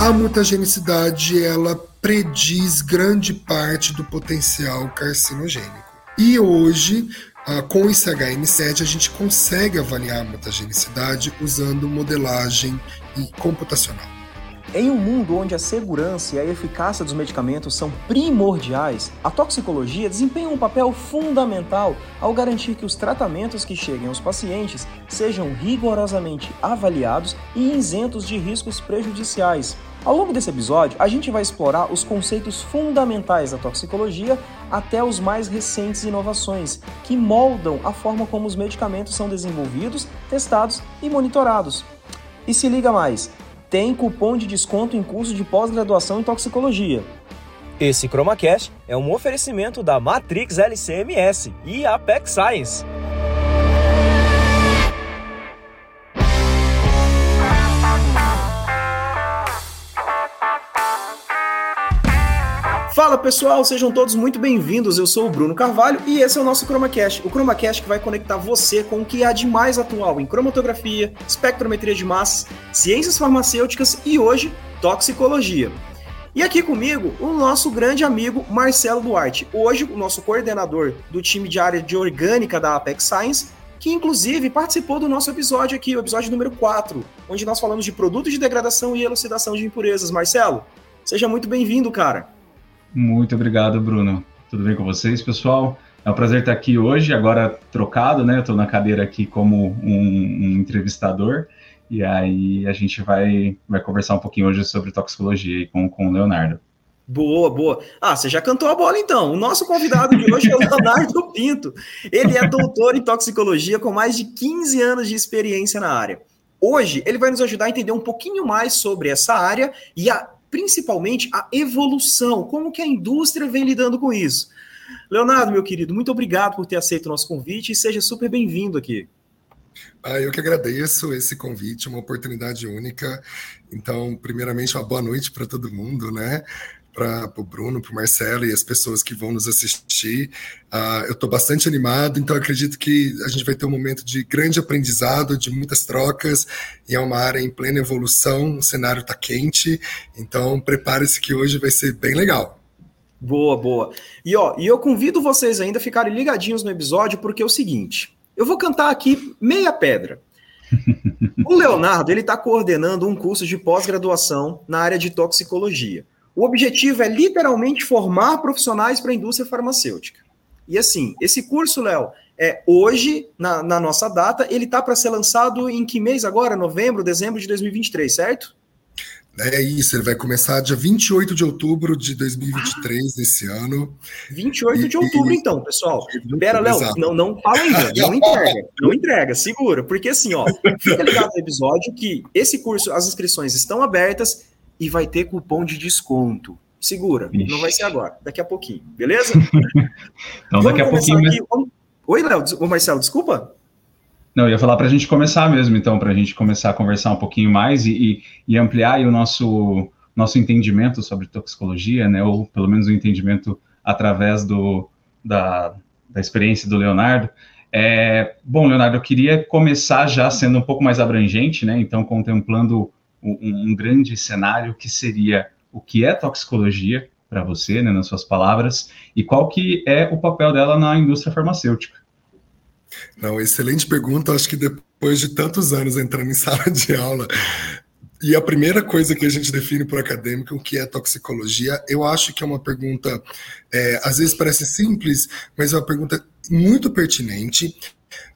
A mutagenicidade ela prediz grande parte do potencial carcinogênico. E hoje, ah, com o ICHM7, a gente consegue avaliar a mutagenicidade usando modelagem computacional. Em um mundo onde a segurança e a eficácia dos medicamentos são primordiais, a toxicologia desempenha um papel fundamental ao garantir que os tratamentos que cheguem aos pacientes sejam rigorosamente avaliados e isentos de riscos prejudiciais. Ao longo desse episódio, a gente vai explorar os conceitos fundamentais da toxicologia até os mais recentes inovações, que moldam a forma como os medicamentos são desenvolvidos, testados e monitorados. E se liga mais! Tem cupom de desconto em curso de pós-graduação em toxicologia. Esse ChromaCast é um oferecimento da Matrix LCMS e Apex Science. Fala pessoal, sejam todos muito bem-vindos. Eu sou o Bruno Carvalho e esse é o nosso ChromaCast. O ChromaCast que vai conectar você com o que há de mais atual em cromatografia, espectrometria de massas, ciências farmacêuticas e hoje, toxicologia. E aqui comigo, o nosso grande amigo Marcelo Duarte, hoje o nosso coordenador do time de área de orgânica da Apex Science, que inclusive participou do nosso episódio aqui, o episódio número 4, onde nós falamos de produtos de degradação e elucidação de impurezas. Marcelo, seja muito bem-vindo, cara. Muito obrigado, Bruno. Tudo bem com vocês, pessoal? É um prazer estar aqui hoje, agora trocado, né? Estou na cadeira aqui como um, um, entrevistador, e aí a gente vai, vai conversar um pouquinho hoje sobre toxicologia com, com o Leonardo. Boa, boa. Ah, você já cantou a bola então. O nosso convidado de hoje é o Leonardo Pinto. Ele é doutor em toxicologia com mais de 15 anos de experiência na área. Hoje, ele vai nos ajudar a entender um pouquinho mais sobre essa área e a principalmente a evolução, como que a indústria vem lidando com isso. Leonardo, meu querido, muito obrigado por ter aceito o nosso convite e seja super bem-vindo aqui. Ah, eu que agradeço esse convite, uma oportunidade única. Então, primeiramente, uma boa noite para todo mundo, né? Para o Bruno, para o Marcelo e as pessoas que vão nos assistir. Uh, eu estou bastante animado, então acredito que a gente vai ter um momento de grande aprendizado, de muitas trocas, e é uma área em plena evolução, o cenário está quente, então prepare-se que hoje vai ser bem legal. Boa, boa. E ó, e eu convido vocês ainda a ficarem ligadinhos no episódio, porque é o seguinte: eu vou cantar aqui meia pedra. O Leonardo ele está coordenando um curso de pós-graduação na área de toxicologia. O objetivo é literalmente formar profissionais para a indústria farmacêutica. E assim, esse curso, Léo, é hoje, na, na nossa data, ele está para ser lançado em que mês agora? Novembro, dezembro de 2023, certo? É isso, ele vai começar dia 28 de outubro de 2023, ah, desse ano. 28 e, de outubro, e... então, pessoal. Pera, Léo, não, não fala ainda, não entrega, não entrega, segura, porque assim, ó, fica ligado no episódio que esse curso, as inscrições estão abertas, e vai ter cupom de desconto. Segura, Ixi. não vai ser agora, daqui a pouquinho, beleza? então, daqui a pouquinho. Aqui, vamos... Oi, Léo, ô Marcelo, desculpa. Não, eu ia falar para a gente começar mesmo, então, para a gente começar a conversar um pouquinho mais e, e, ampliar o nosso, nosso entendimento sobre toxicologia, né, ou pelo menos o entendimento através do, da, da experiência do Leonardo. É, bom, Leonardo, eu queria começar já sendo um pouco mais abrangente, né, então contemplando um, um grande cenário que seria o que é toxicologia para você, né, nas suas palavras, e qual que é o papel dela na indústria farmacêutica. Não, excelente pergunta. Acho que depois de tantos anos entrando em sala de aula, e a primeira coisa que a gente define por acadêmico, o que é toxicologia, eu acho que é uma pergunta, é, às vezes parece simples, mas é uma pergunta muito pertinente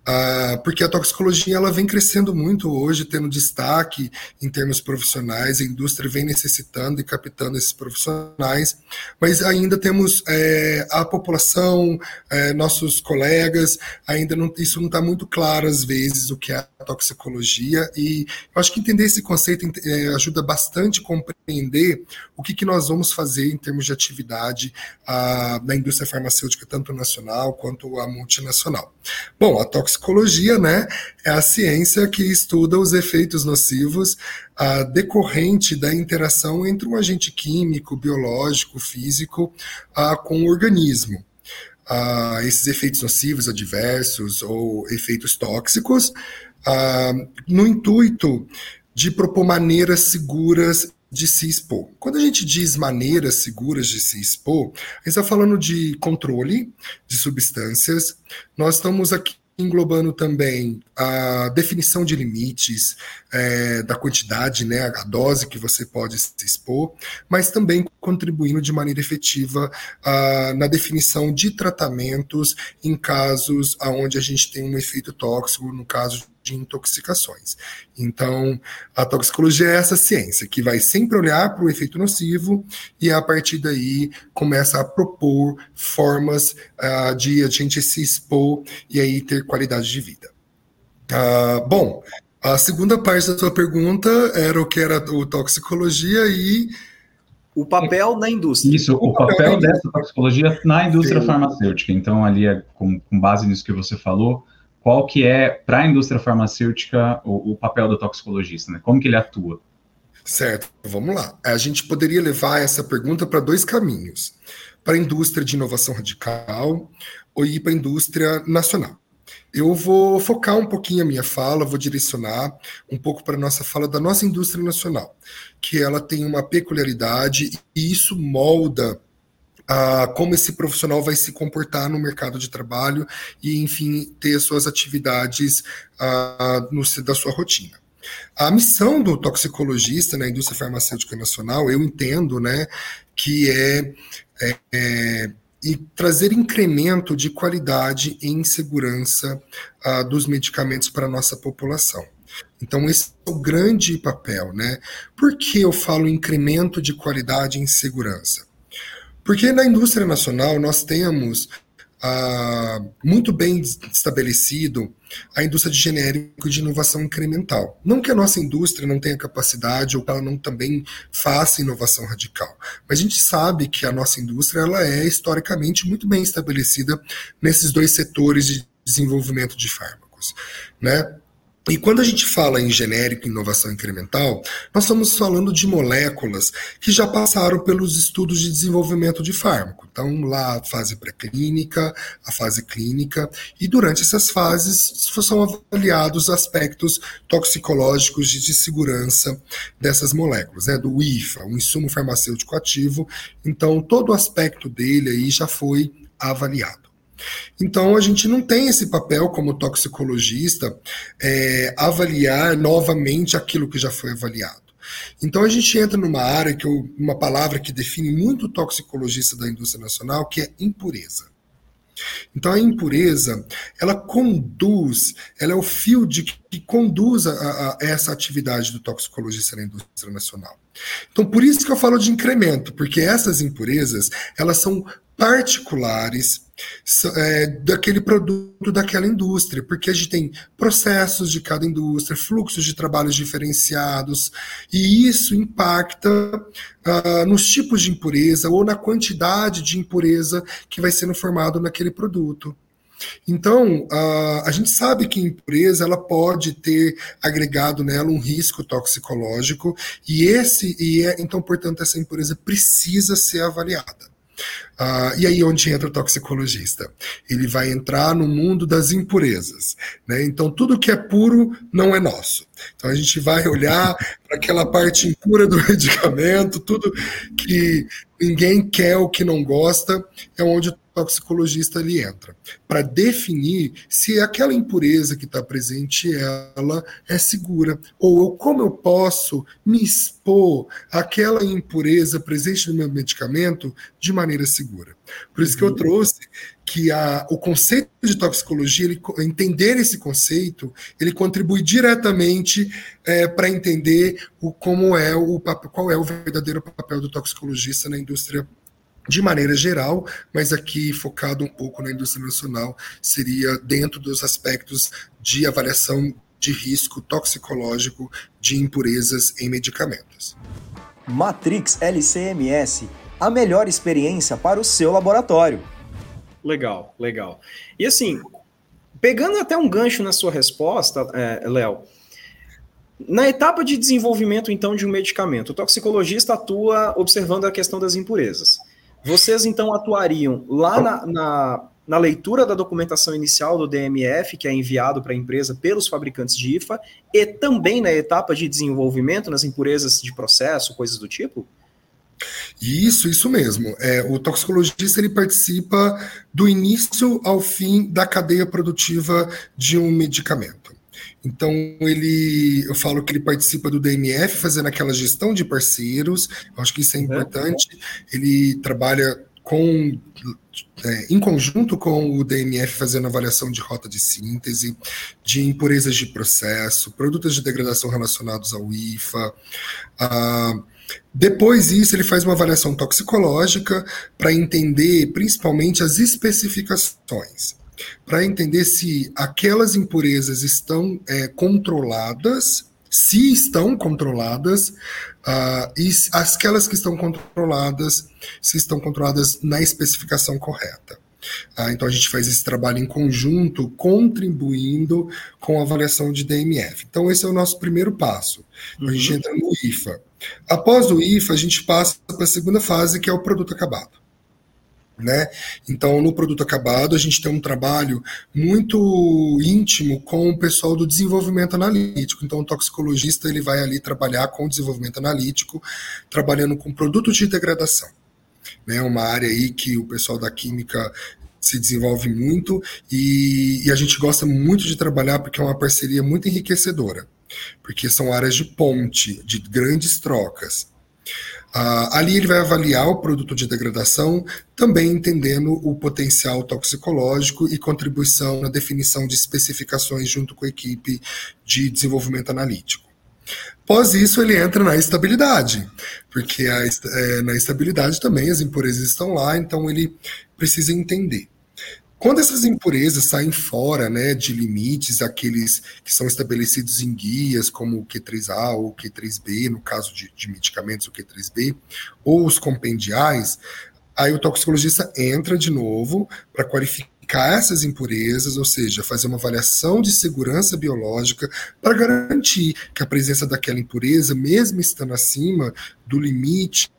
Uh, porque a toxicologia ela vem crescendo muito hoje, tendo destaque em termos profissionais, a indústria vem necessitando e captando esses profissionais, mas ainda temos é, a população, é, nossos colegas, ainda não, isso não está muito claro às vezes o que é a toxicologia, e eu acho que entender esse conceito é, ajuda bastante a compreender o que, que nós vamos fazer em termos de atividade uh, na indústria farmacêutica, tanto nacional quanto a multinacional. Bom, a toxicologia toxicologia, né, é a ciência que estuda os efeitos nocivos a decorrente da interação entre um agente químico, biológico, físico com o organismo. esses efeitos nocivos, adversos ou efeitos tóxicos, no intuito de propor maneiras seguras de se expor. Quando a gente diz maneiras seguras de se expor, a gente está falando de controle de substâncias. Nós estamos aqui englobando também a definição de limites é, da quantidade, né, a dose que você pode se expor, mas também contribuindo de maneira efetiva uh, na definição de tratamentos em casos onde a gente tem um efeito tóxico, no caso de intoxicações. Então, a toxicologia é essa ciência que vai sempre olhar para o efeito nocivo e a partir daí começa a propor formas uh, de a gente se expor e aí ter qualidade de vida. Uh, bom, a segunda parte da sua pergunta era o que era o toxicologia e o papel na indústria. Isso, o, papel, dessa toxicologia na indústria Sim. farmacêutica. Então, ali, é, com, com base nisso que você falou, qual que é, para a indústria farmacêutica, o, o, papel do toxicologista, né? Como que ele atua? Certo, vamos lá. A gente poderia levar essa pergunta para dois caminhos. Para a indústria de inovação radical ou ir para a indústria nacional. Eu vou focar um pouquinho a minha fala, vou direcionar um pouco para a nossa fala da nossa indústria nacional, que ela tem uma peculiaridade e isso molda como esse profissional vai se comportar no mercado de trabalho e, enfim, ter suas atividades uh, no, da sua rotina. A missão do toxicologista na indústria farmacêutica nacional, eu entendo, né, que é, é, é e trazer incremento de qualidade em segurança uh, dos medicamentos para a nossa população. Então, esse é o grande papel, né? Por que eu falo incremento de qualidade em segurança? Porque na indústria nacional nós temos ah, muito bem estabelecido a indústria de genérico de inovação incremental. Não que a nossa indústria não tenha capacidade ou que ela não também faça inovação radical, mas a gente sabe que a nossa indústria ela é historicamente muito bem estabelecida nesses dois setores de desenvolvimento de fármacos, né? E quando a gente fala em genérico inovação incremental, nós estamos falando de moléculas que já passaram pelos estudos de desenvolvimento de fármaco. Então, lá a fase pré-clínica, a fase clínica, e durante essas fases são avaliados aspectos toxicológicos de, de segurança dessas moléculas, né, do IFA, o insumo farmacêutico ativo. Então, todo o aspecto dele aí já foi avaliado. Então, a gente não tem esse papel como toxicologista é, avaliar novamente aquilo que já foi avaliado. Então, a gente entra numa área que eu, uma palavra que define muito o toxicologista da indústria nacional, que é impureza. Então a impureza, ela conduz, ela é o fio de que conduz a, a, essa atividade do toxicologista na indústria nacional. Então por isso que eu falo de incremento, porque essas impurezas, elas são particulares é, daquele produto daquela indústria, porque a gente tem processos de cada indústria, fluxos de trabalhos diferenciados, e isso impacta uh, nos tipos de impureza ou na quantidade de impureza que vai sendo formado naquele produto. Então, uh, a gente sabe que a impureza ela pode ter agregado nela um risco toxicológico e esse e é, então, portanto, essa impureza precisa ser avaliada. Uh, e aí onde entra o toxicologista? Ele vai entrar no mundo das impurezas. Né? Então, tudo que é puro não é nosso. Então, a gente vai olhar para aquela parte impura do medicamento, tudo que ninguém quer ou que não gosta, é onde o toxicologista ele entra para definir se aquela impureza que está presente ela é segura ou como eu posso me expor àquela impureza presente no meu medicamento de maneira segura. Por isso que eu uhum. trouxe que a, o conceito de toxicologia, ele, entender esse conceito, ele contribui diretamente é, para entender o, como é o qual é o verdadeiro papel do toxicologista na indústria de maneira geral, mas aqui focado um pouco na indústria nacional, seria dentro dos aspectos de avaliação de risco toxicológico de impurezas em medicamentos. Matrix LCMS, a melhor experiência para o seu laboratório. Legal, legal. E assim, pegando até um gancho na sua resposta, é, Léo, na etapa de desenvolvimento, então, de um medicamento, o toxicologista atua observando a questão das impurezas. Vocês, então, atuariam lá na, na na leitura da documentação inicial do DMF, que é enviado para a empresa pelos fabricantes de IFA, e também na etapa de desenvolvimento, nas impurezas de processo, coisas do tipo? Isso, isso mesmo. É, o toxicologista ele participa do início ao fim da cadeia produtiva de um medicamento. Então ele, eu falo que ele participa do DMF, fazendo aquela gestão de parceiros. Eu acho que isso é uhum. importante. Ele trabalha com é, em conjunto com o DMF fazendo avaliação de rota de síntese, de impurezas de processo, produtos de degradação relacionados ao IFA. Ah, depois disso, ele faz uma avaliação toxicológica para entender principalmente as especificações para entender se aquelas impurezas estão é, controladas, se estão controladas, uh, e aquelas que estão controladas, se estão controladas na especificação correta. Uh, então a gente faz esse trabalho em conjunto, contribuindo com a avaliação de DMF. Então esse é o nosso primeiro passo. Uhum. A gente uhum. entra no IFA. Após o IFA, a gente passa para a segunda fase, que é o produto acabado. Né? Então, no produto acabado, a gente tem um trabalho muito íntimo com o pessoal do desenvolvimento analítico. Então, o toxicologista ele vai ali trabalhar com o desenvolvimento analítico, trabalhando com produtos de degradação. Né? Uma área aí que o pessoal da química se desenvolve muito e, e a gente gosta muito de trabalhar porque é uma parceria muito enriquecedora, porque são áreas de ponte, de grandes trocas. Uh, ali ele vai avaliar o produto de degradação, também entendendo o potencial toxicológico e contribuição na definição de especificações junto com a equipe de desenvolvimento analítico. Após isso, ele entra na estabilidade, porque a, é, na estabilidade também as impurezas estão lá, então ele precisa entender. Quando essas impurezas saem fora né, de limites, aqueles que são estabelecidos em guias, como o Q3A ou o Q3B, no caso de, de medicamentos, o Q3B, ou os compendiais, aí o toxicologista entra de novo para qualificar essas impurezas, ou seja, fazer uma avaliação de segurança biológica para garantir que a presença daquela impureza, mesmo estando acima do limite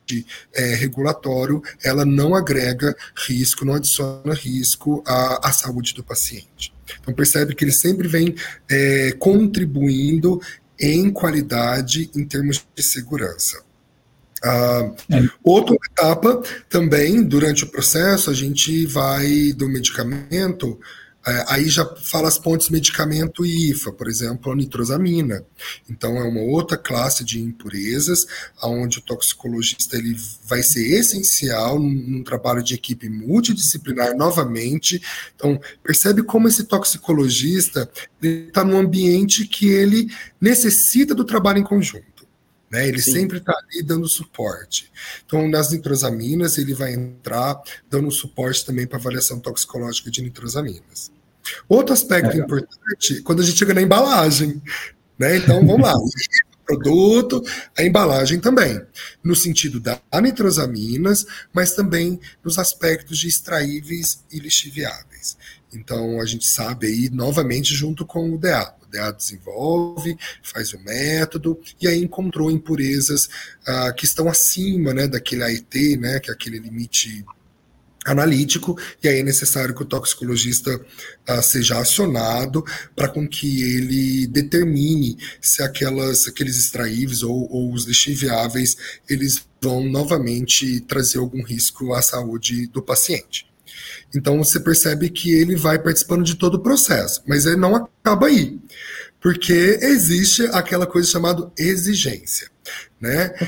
é, regulatório, ela não agrega risco, não adiciona risco à, à saúde do paciente. Então percebe que ele sempre vem é, contribuindo em qualidade em termos de segurança. Uh, é. Outra etapa também, durante o processo, a gente vai do medicamento, é, aí já fala as pontes medicamento e IFA, por exemplo, a nitrosamina. Então é uma outra classe de impurezas, onde o toxicologista ele vai ser essencial num trabalho de equipe multidisciplinar novamente. Então percebe como esse toxicologista está num ambiente que ele necessita do trabalho em conjunto. Né? Ele Sim. sempre está ali dando suporte. Então, nas nitrosaminas, ele vai entrar dando suporte também para avaliação toxicológica de nitrosaminas. Outro aspecto é. importante, quando a gente chega na embalagem, né? Então, vamos lá. produto, a embalagem também, no sentido da nitrosaminas, mas também nos aspectos de extraíveis e lixiviáveis. Então a gente sabe aí novamente junto com o DA. DA desenvolve, faz o método e aí encontrou impurezas ah, que estão acima né, daquele AET, né, que é aquele limite analítico, e aí é necessário que o toxicologista ah, seja acionado para com que ele determine se aquelas, aqueles extraíveis ou, ou os lixiviáveis eles vão novamente trazer algum risco à saúde do paciente. Então você percebe que ele vai participando de todo o processo, mas ele não acaba aí, porque existe aquela coisa chamada exigência, né?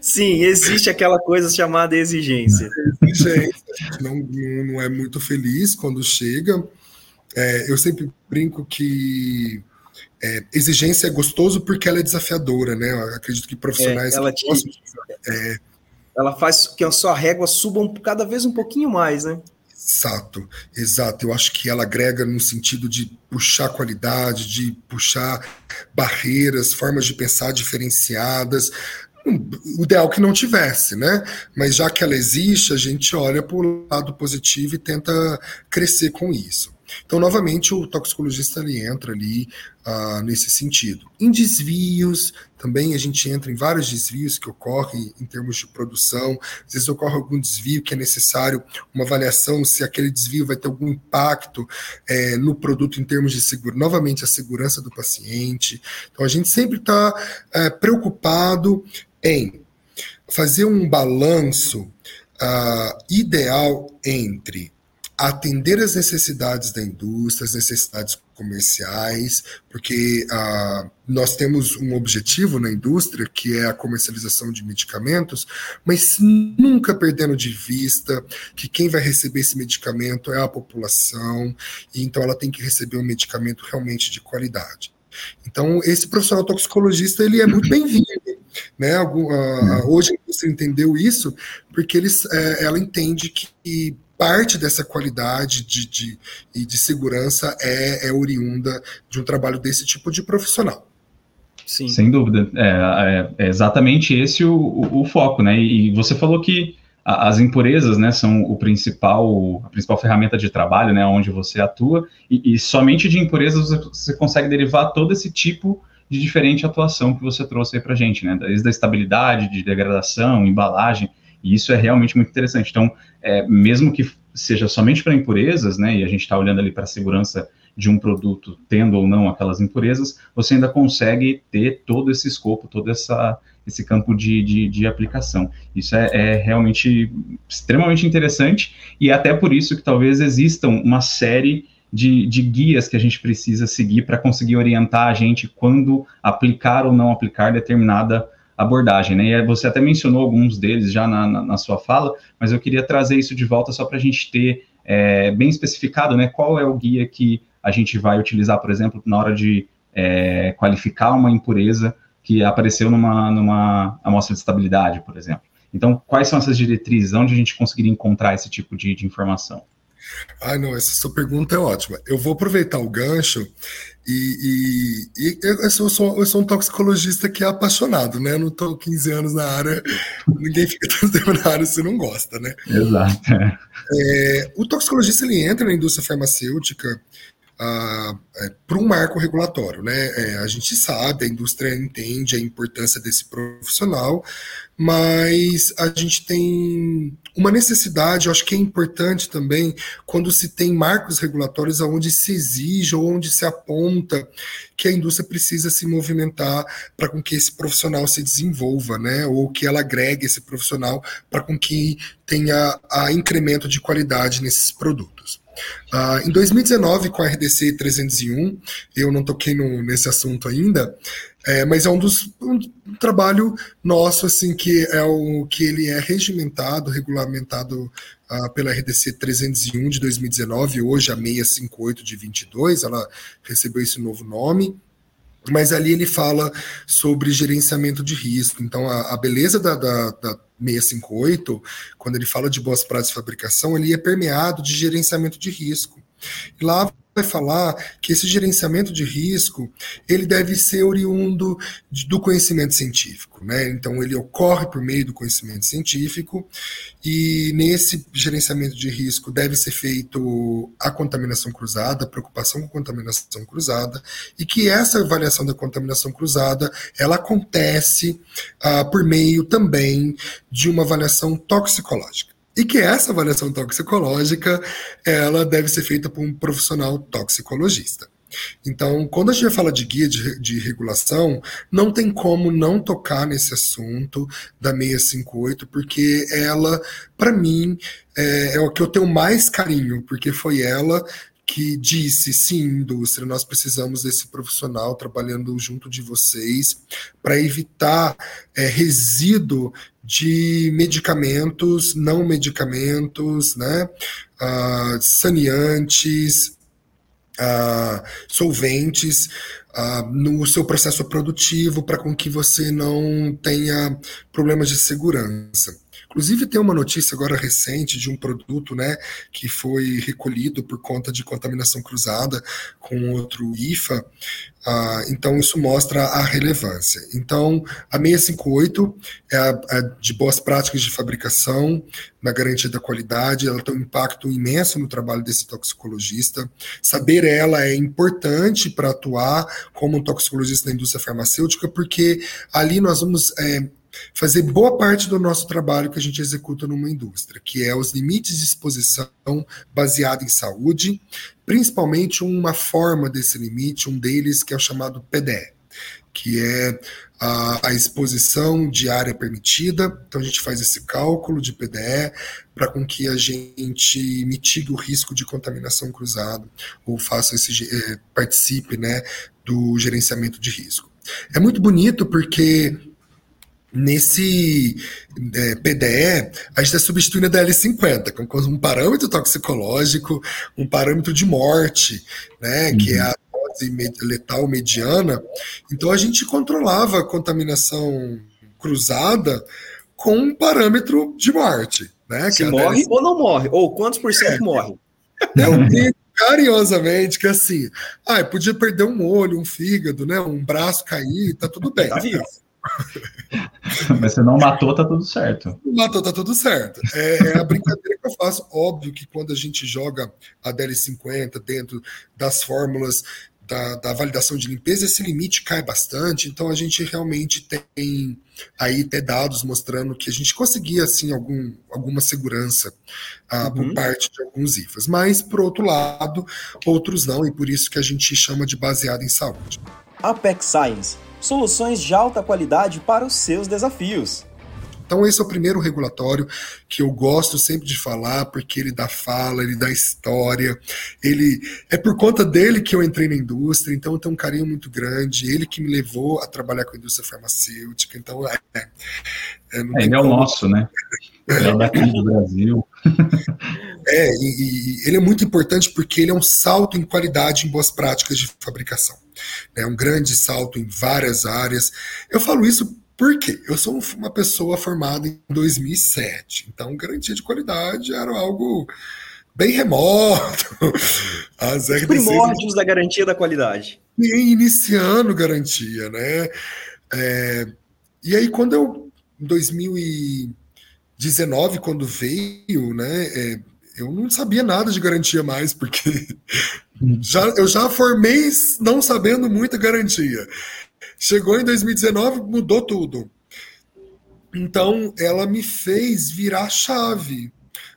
Sim, existe aquela coisa chamada exigência. Exigência, não, não é muito feliz quando chega. É, eu sempre brinco que é, exigência é gostoso porque ela é desafiadora, né? Eu acredito que profissionais é, ela te, gostam, é, ela faz que a sua régua suba cada vez um pouquinho mais, né? Exato, exato. Eu acho que ela agrega no sentido de puxar qualidade, de puxar barreiras, formas de pensar diferenciadas. O ideal que não tivesse, né? Mas já que ela existe, a gente olha para o lado positivo e tenta crescer com isso. Então, novamente, o toxicologista ele entra ali uh, nesse sentido. Em desvios, também a gente entra em vários desvios que ocorrem em termos de produção. Às vezes ocorre algum desvio que é necessário uma avaliação se aquele desvio vai ter algum impacto é, no produto em termos de segurança, novamente a segurança do paciente. Então a gente sempre está é, preocupado em fazer um balanço uh, ideal entre atender as necessidades da indústria, as necessidades comerciais, porque ah, nós temos um objetivo na indústria que é a comercialização de medicamentos, mas nunca perdendo de vista que quem vai receber esse medicamento é a população, e então ela tem que receber um medicamento realmente de qualidade. Então, esse profissional toxicologista ele é muito bem-vindo. Né? Algum, hoje a indústria entendeu isso porque eles, é, ela entende que parte dessa qualidade de, de, e de segurança é, é oriunda de um trabalho desse tipo de profissional. Sim. Sem dúvida. É, é, é exatamente esse o, o, o, foco, né? E você falou que as impurezas, né, são o principal, a principal ferramenta de trabalho, né, onde você atua, e, e somente de impurezas você, você, consegue derivar todo esse tipo de diferente atuação que você trouxe aí para gente, né, desde a estabilidade, de degradação, embalagem, e isso é realmente muito interessante. Então, é, mesmo que seja somente para impurezas, né, e a gente está olhando ali para a segurança de um produto, tendo ou não aquelas impurezas, você ainda consegue ter todo esse escopo, todo essa, esse campo de, de, de aplicação. Isso é, é, realmente extremamente interessante, e até por isso que talvez existam uma série de, de guias que a gente precisa seguir para conseguir orientar a gente quando aplicar ou não aplicar determinada abordagem, né? E você até mencionou alguns deles já na, na, na sua fala, mas eu queria trazer isso de volta só para a gente ter é, bem especificado, né? Qual é o guia que a gente vai utilizar, por exemplo, na hora de é, qualificar uma impureza que apareceu numa, numa amostra de estabilidade, por exemplo. Então, quais são essas diretrizes? Onde a gente conseguiria encontrar esse tipo de, de informação? Ah, não, essa sua pergunta é ótima. Eu vou aproveitar o gancho e, e, e eu, sou, eu, sou, um toxicologista que é apaixonado, né? Eu não estou 15 anos na área, ninguém fica tanto tempo na área se não gosta, né? Exato. É, o toxicologista ele entra na indústria farmacêutica é, para um marco regulatório. Né? É, a gente sabe, a indústria entende a importância desse profissional, mas a gente tem uma necessidade, eu acho que é importante também, quando se tem marcos regulatórios onde se exige ou onde se aponta que a indústria precisa se movimentar para com que esse profissional se desenvolva, né? ou que ela agregue esse profissional para com que tenha a incremento de qualidade nesses produtos. Uh, em 2019, com a RDC 301, eu não toquei no, nesse assunto ainda, é, mas é um dos um, trabalho nosso assim que é o que ele é regimentado, regulamentado uh, pela RDC 301 de 2019, hoje a 658 de 22, ela recebeu esse novo nome mas ali ele fala sobre gerenciamento de risco. Então, a, a beleza da, da, da, 658, quando ele fala de boas práticas de fabricação, ele é permeado de gerenciamento de risco. Lá vai falar que esse gerenciamento de risco ele deve ser oriundo de, do conhecimento científico, né? Então ele ocorre por meio do conhecimento científico e nesse gerenciamento de risco deve ser feito a contaminação cruzada, a preocupação com contaminação cruzada e que essa avaliação da contaminação cruzada ela acontece ah, por meio também de uma avaliação toxicológica e que essa avaliação toxicológica ela deve ser feita por um profissional toxicologista. Então, quando a gente fala de guia de, de, regulação, não tem como não tocar nesse assunto da 658, porque ela, para mim, é, é, o que eu tenho mais carinho, porque foi ela que disse: sim, indústria, nós precisamos desse profissional trabalhando junto de vocês para evitar é, resíduo de medicamentos, não medicamentos, né, uh, saneantes, uh, solventes uh, no seu processo produtivo para com que você não tenha problemas de segurança. Inclusive, tem uma notícia agora recente de um produto né, que foi recolhido por conta de contaminação cruzada com outro IFA. Ah, então, isso mostra a relevância. Então, a 658 é a, de boas práticas de fabricação, na garantia da qualidade, ela tem um impacto imenso no trabalho desse toxicologista. Saber ela é importante para atuar como um toxicologista da indústria farmacêutica, porque ali nós vamos. É, fazer boa parte do nosso trabalho que a gente executa numa indústria, que é os limites de exposição baseado em saúde, principalmente uma forma desse limite, um deles que é o chamado PDE, que é a, a exposição diária permitida. Então a gente faz esse cálculo de PDE para com que a gente mitigue o risco de contaminação cruzada ou faça esse eh, participe, né, do gerenciamento de risco. É muito bonito porque Nesse é, PDE, a gente está substituindo a DL50 com um parâmetro toxicológico, um parâmetro de morte, né, uhum. que é a dose letal mediana. Então a gente controlava a contaminação cruzada com um parâmetro de morte. Né, Se morre DL50. ou não morre, ou quantos por cento é. morre? É, eu digo carinhosamente que assim, ah, podia perder um olho, um fígado, né, um braço cair, tá tudo bem. Tá vivo. Mas você não matou, tá tudo certo. Matou, tá tudo certo. É, é, a brincadeira que eu faço. Óbvio que quando a gente joga a DL50 dentro das fórmulas da, da, validação de limpeza, esse limite cai bastante, então a gente realmente tem aí até dados mostrando que a gente conseguia assim algum, alguma segurança uh, uhum. por parte de alguns IFAs, mas por outro lado, outros não, e por isso que a gente chama de baseado em saúde. Apex Science soluções de alta qualidade para os seus desafios. Então, esse é o primeiro regulatório que eu gosto sempre de falar, porque ele dá fala, ele dá história. Ele é por conta dele que eu entrei na indústria, então eu tenho um carinho muito grande. Ele que me levou a trabalhar com a indústria farmacêutica. Então, é. é, é ele é o nosso, né? Ele é daqui do Brasil. É, e, e ele é muito importante porque ele é um salto em qualidade em boas práticas de fabricação né, um grande salto em várias áreas. Eu falo isso porque eu sou uma pessoa formada em 2007, então garantia de qualidade era algo bem remoto. As Os primórdios da garantia da qualidade. Iniciando garantia, né? É, e aí, quando eu, em 2019, quando veio, né, é, eu não sabia nada de garantia mais, porque já, eu já formei não sabendo muita garantia. Chegou em 2019, mudou tudo. Então, ela me fez virar a chave.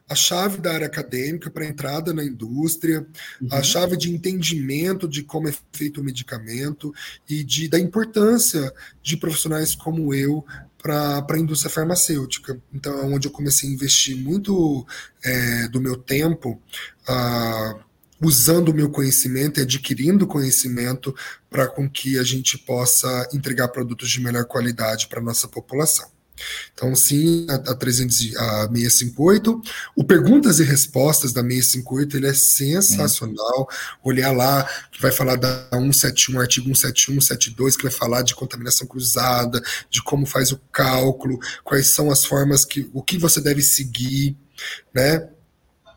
A chave da área acadêmica para entrada na indústria, uhum. a chave de entendimento de como é feito o medicamento e de, da importância de profissionais como eu para a indústria farmacêutica. Então, é onde eu comecei a investir muito é, do meu tempo. Uh, usando o meu conhecimento e adquirindo conhecimento para com que a gente possa entregar produtos de melhor qualidade para a nossa população. Então, sim, a, a, 300, a 658. O Perguntas e Respostas da 658 ele é sensacional. Olhar lá, que vai falar da 171, artigo 171, 172, que vai falar de contaminação cruzada, de como faz o cálculo, quais são as formas que. o que você deve seguir, né?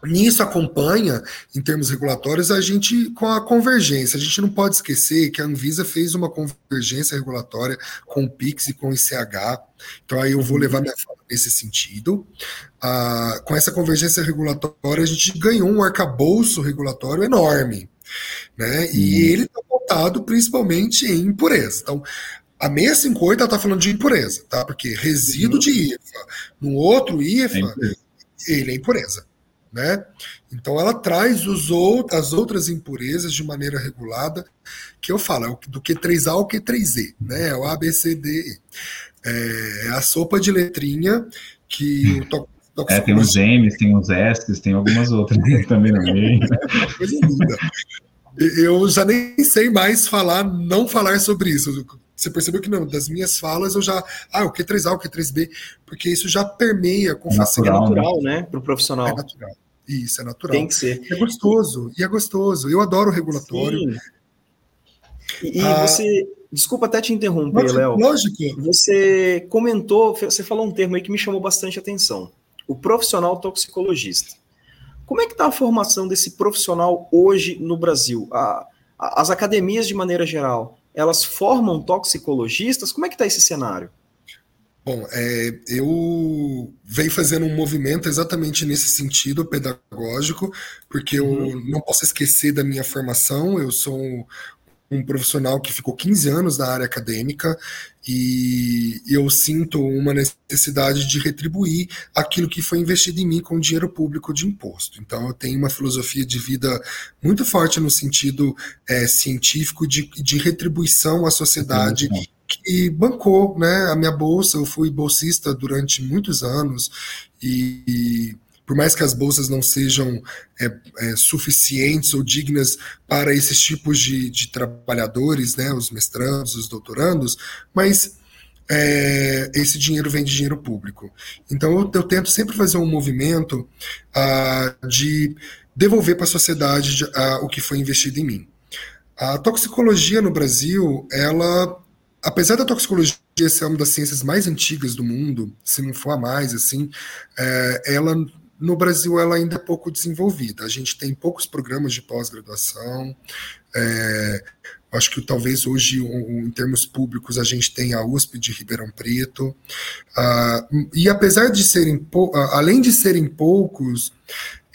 Nisso acompanha, em termos regulatórios, a gente com a convergência. A gente não pode esquecer que a Anvisa fez uma convergência regulatória com o PIX e com o ICH. Então aí eu vou levar minha fala nesse sentido. Ah, com essa convergência regulatória, a gente ganhou um arcabouço regulatório enorme. Né? E ele está voltado principalmente em impureza. Então, a 658 está falando de impureza, tá? Porque resíduo de IFA, no outro IFA, é ele é impureza né? Então ela traz os out as outras impurezas de maneira regulada, que eu falo, é do Q3A ao Q3E, né? É o A, B, C, D, E. É, é a sopa de letrinha que o É, tem os M's, tem os S's, tem algumas outras também no meio. Coisa linda. Eu já nem sei mais falar, não falar sobre isso. Você percebeu que não, das minhas falas eu já. Ah, o Q3A, o Q3B, porque isso já permeia com facilidade. É natural, né? Para o profissional. É natural. Isso, é natural. Tem que ser. É gostoso, e é gostoso. Eu adoro o regulatório. Sim. E, ah, você, desculpa até te interromper, Léo. Lógico. Você comentou, você falou um termo aí que me chamou bastante atenção. O profissional toxicologista. Como é que está a formação desse profissional hoje no Brasil? A, a, as academias, de maneira geral, elas formam toxicologistas? Como é que está esse cenário? Bom, é, eu venho fazendo um movimento exatamente nesse sentido pedagógico, porque uhum. eu não posso esquecer da minha formação. Eu sou um, um profissional que ficou 15 anos na área acadêmica e eu sinto uma necessidade de retribuir aquilo que foi investido em mim com dinheiro público de imposto. Então, eu tenho uma filosofia de vida muito forte no sentido é, científico de, de retribuição à sociedade. Que bancou né, a minha bolsa. Eu fui bolsista durante muitos anos e por mais que as bolsas não sejam é, é, suficientes ou dignas para esses tipos de, de, trabalhadores, né, os mestrandos, os doutorandos, mas é, esse dinheiro vem de dinheiro público. Então eu, eu tento sempre fazer um movimento uh, de devolver para a sociedade uh, o que foi investido em mim. A toxicologia no Brasil, ela apesar da toxicologia ser uma das ciências mais antigas do mundo, se não for a mais, assim, é, ela no Brasil ela ainda é pouco desenvolvida. A gente tem poucos programas de pós-graduação. É, acho que talvez hoje, um, em termos públicos, a gente tem a USP de Ribeirão Preto. Uh, e apesar de serem, além de serem poucos,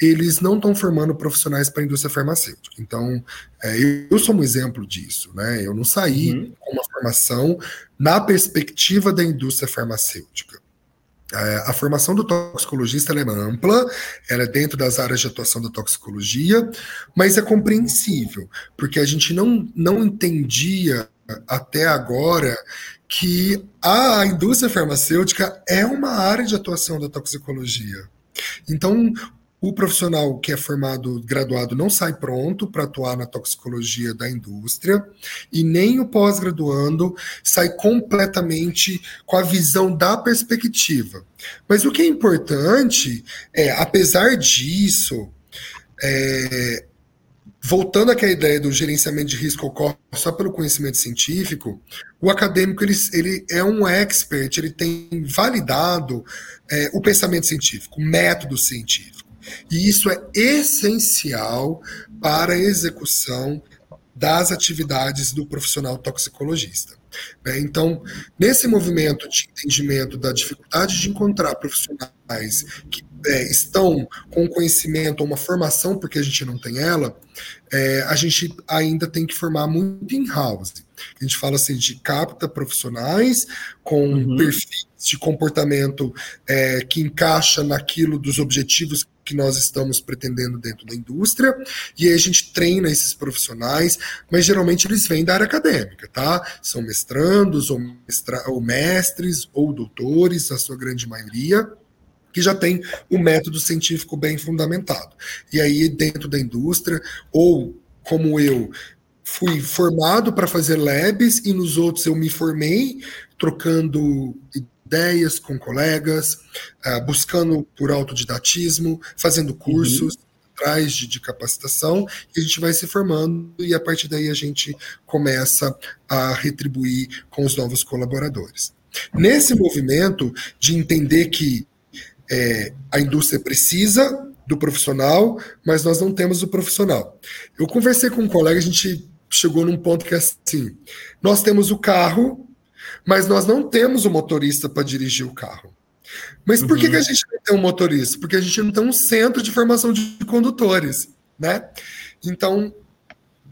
eles não estão formando profissionais para a indústria farmacêutica. Então, é, eu, eu, sou um exemplo disso, né? Eu não saí uhum. com uma formação na perspectiva da indústria farmacêutica. É, a formação do toxicologista é ampla, ela é dentro das áreas de atuação da toxicologia, mas é compreensível, porque a gente não, não entendia até agora que a indústria farmacêutica é uma área de atuação da toxicologia. Então, o profissional que é formado, graduado, não sai pronto para atuar na toxicologia da indústria, e nem o pós-graduando sai completamente com a visão da perspectiva. Mas o que é importante é, apesar disso, é, voltando àquela ideia do gerenciamento de risco ocorre só pelo conhecimento científico, o acadêmico ele, ele é um expert, ele tem validado é, o pensamento científico, o método científico. E isso é essencial para a execução das atividades do profissional toxicologista. Né? Então, nesse movimento de entendimento da dificuldade de encontrar profissionais que é, estão com conhecimento ou uma formação, porque a gente não tem ela, é, a gente ainda tem que formar muito in-house. A gente fala assim de capta profissionais com uhum. perfis de comportamento é, que encaixa naquilo dos objetivos que nós estamos pretendendo dentro da indústria, e aí a gente treina esses profissionais, mas geralmente eles vêm da área acadêmica, tá? São mestrandos, ou, mestra, ou mestres, ou doutores, a sua grande maioria, que já tem o um método científico bem fundamentado. E aí, dentro da indústria, ou como eu, fui formado para fazer labs e nos outros eu me formei trocando ideias com colegas, uh, buscando por autodidatismo, fazendo uhum. cursos. Uhum. Atrás de, de capacitação, e a gente vai se formando, e a partir daí a gente começa a retribuir com os novos colaboradores. Nesse movimento de entender que é, a indústria precisa do profissional, mas nós não temos o profissional. Eu conversei com um colega, a gente chegou num ponto que é assim: nós temos o carro, mas nós não temos o motorista para dirigir o carro. Mas por uhum. que, que a gente não tem um motorista? Porque a gente não tem um centro de formação de condutores, né? Então,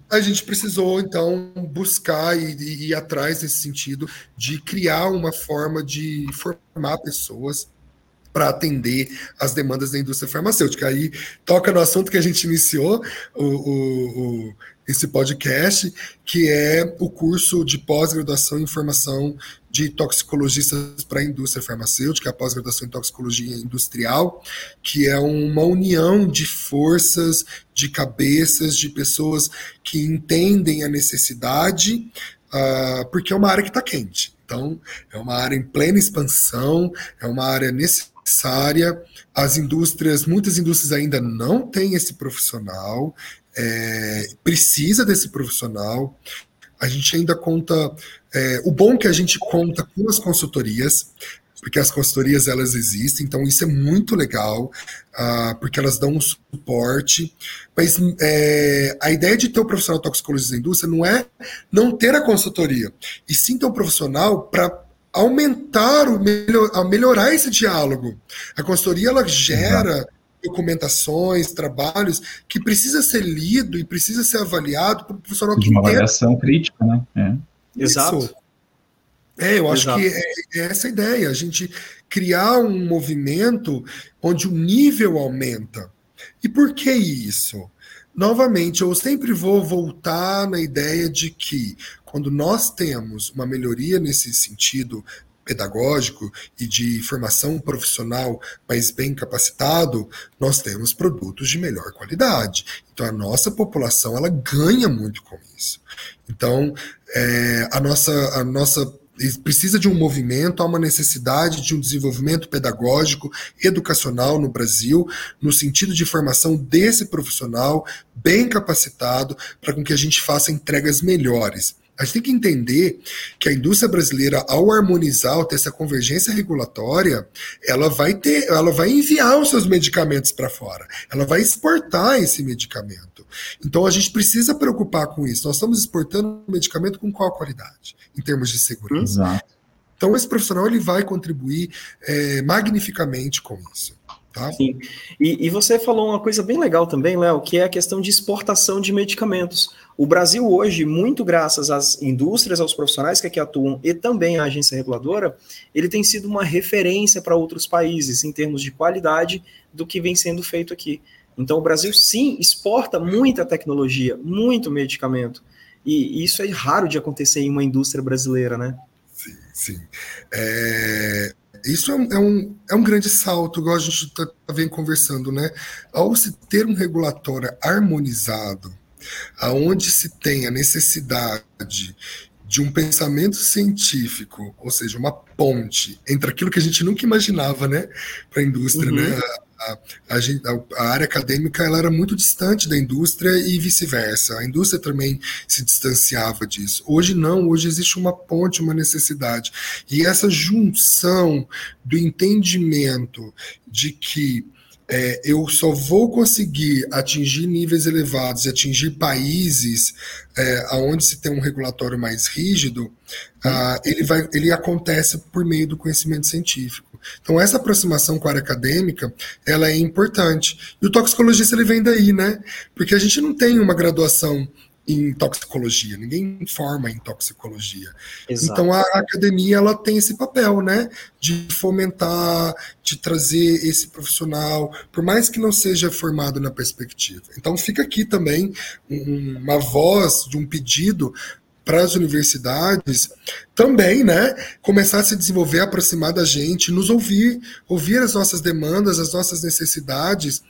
a gente precisou, então, buscar e, e ir atrás nesse sentido de criar uma forma de formar pessoas para atender as demandas da indústria farmacêutica. Aí toca no assunto que a gente iniciou, o, o, o esse podcast, que é o curso de pós-graduação em formação de toxicologistas para a indústria farmacêutica, a pós-graduação em toxicologia industrial, que é uma união de forças, de cabeças, de pessoas que entendem a necessidade, uh, porque é uma área que está quente. Então, é uma área em plena expansão, é uma área necessária. As indústrias, muitas indústrias ainda não têm esse profissional, é, precisa desse profissional. A gente ainda conta. É, o bom que a gente conta com as consultorias, porque as consultorias elas existem, então isso é muito legal, uh, porque elas dão um suporte. Mas é, a ideia de ter o um profissional toxicologista da indústria não é não ter a consultoria, e sim ter um profissional para aumentar o melhor, melhorar esse diálogo. A consultoria ela gera Exato. documentações, trabalhos que precisa ser lido e precisa ser avaliado por um profissional de uma avaliação crítica, né? É. Exato. É, eu acho Exato. que é, é essa a ideia, a gente criar um movimento onde o nível aumenta. E por que isso? Novamente, eu sempre vou voltar na ideia de que quando nós temos uma melhoria nesse sentido pedagógico e de formação profissional mais bem capacitado, nós temos produtos de melhor qualidade. Então a nossa população ela ganha muito com isso. Então é, a nossa a nossa precisa de um movimento, há uma necessidade de um desenvolvimento pedagógico, educacional no Brasil, no sentido de formação desse profissional bem capacitado para que a gente faça entregas melhores. A gente tem que entender que a indústria brasileira, ao harmonizar, ao ter essa convergência regulatória, ela vai ter, ela vai enviar os seus medicamentos para fora, ela vai exportar esse medicamento. Então a gente precisa preocupar com isso. Nós estamos exportando medicamento com qual qualidade, em termos de segurança. Exato. Então esse profissional ele vai contribuir é, magnificamente com isso. Tá? Sim. E, e, você falou uma coisa bem legal também, Léo, que é a questão de exportação de medicamentos. O Brasil hoje, muito graças às indústrias, aos profissionais que aqui atuam e também à agência reguladora, ele tem sido uma referência para outros países em termos de qualidade do que vem sendo feito aqui. Então, o Brasil sim exporta muita tecnologia, muito medicamento. E isso é raro de acontecer em uma indústria brasileira, né? Sim, sim. É, isso é um, é um, é um grande salto, igual a gente tá, tá, vem conversando, né? Ao se ter um regulatório harmonizado, aonde se tem a necessidade de um pensamento científico, ou seja, uma ponte entre aquilo que a gente nunca imaginava, né, para a indústria, né? uhum. né? A, a, a, área acadêmica ela era muito distante da indústria e vice-versa. A indústria também se distanciava disso. Hoje não, hoje existe uma ponte, uma necessidade. E essa junção do entendimento de que é, eu só vou conseguir atingir níveis elevados e atingir países é, onde se tem um regulatório mais rígido, uh, ele, vai, ele acontece por meio do conhecimento científico. Então, essa aproximação com a área acadêmica, ela é importante. E o toxicologista, ele vem daí, né? Porque a gente não tem uma graduação em toxicologia, ninguém forma em toxicologia. Exato. Então a academia ela tem esse papel, né, de fomentar, de trazer esse profissional, por mais que não seja formado na perspectiva. Então fica aqui também um, uma voz de um pedido para as universidades também, né, começar a se desenvolver, aproximar da gente, nos ouvir, ouvir as nossas demandas, as nossas necessidades,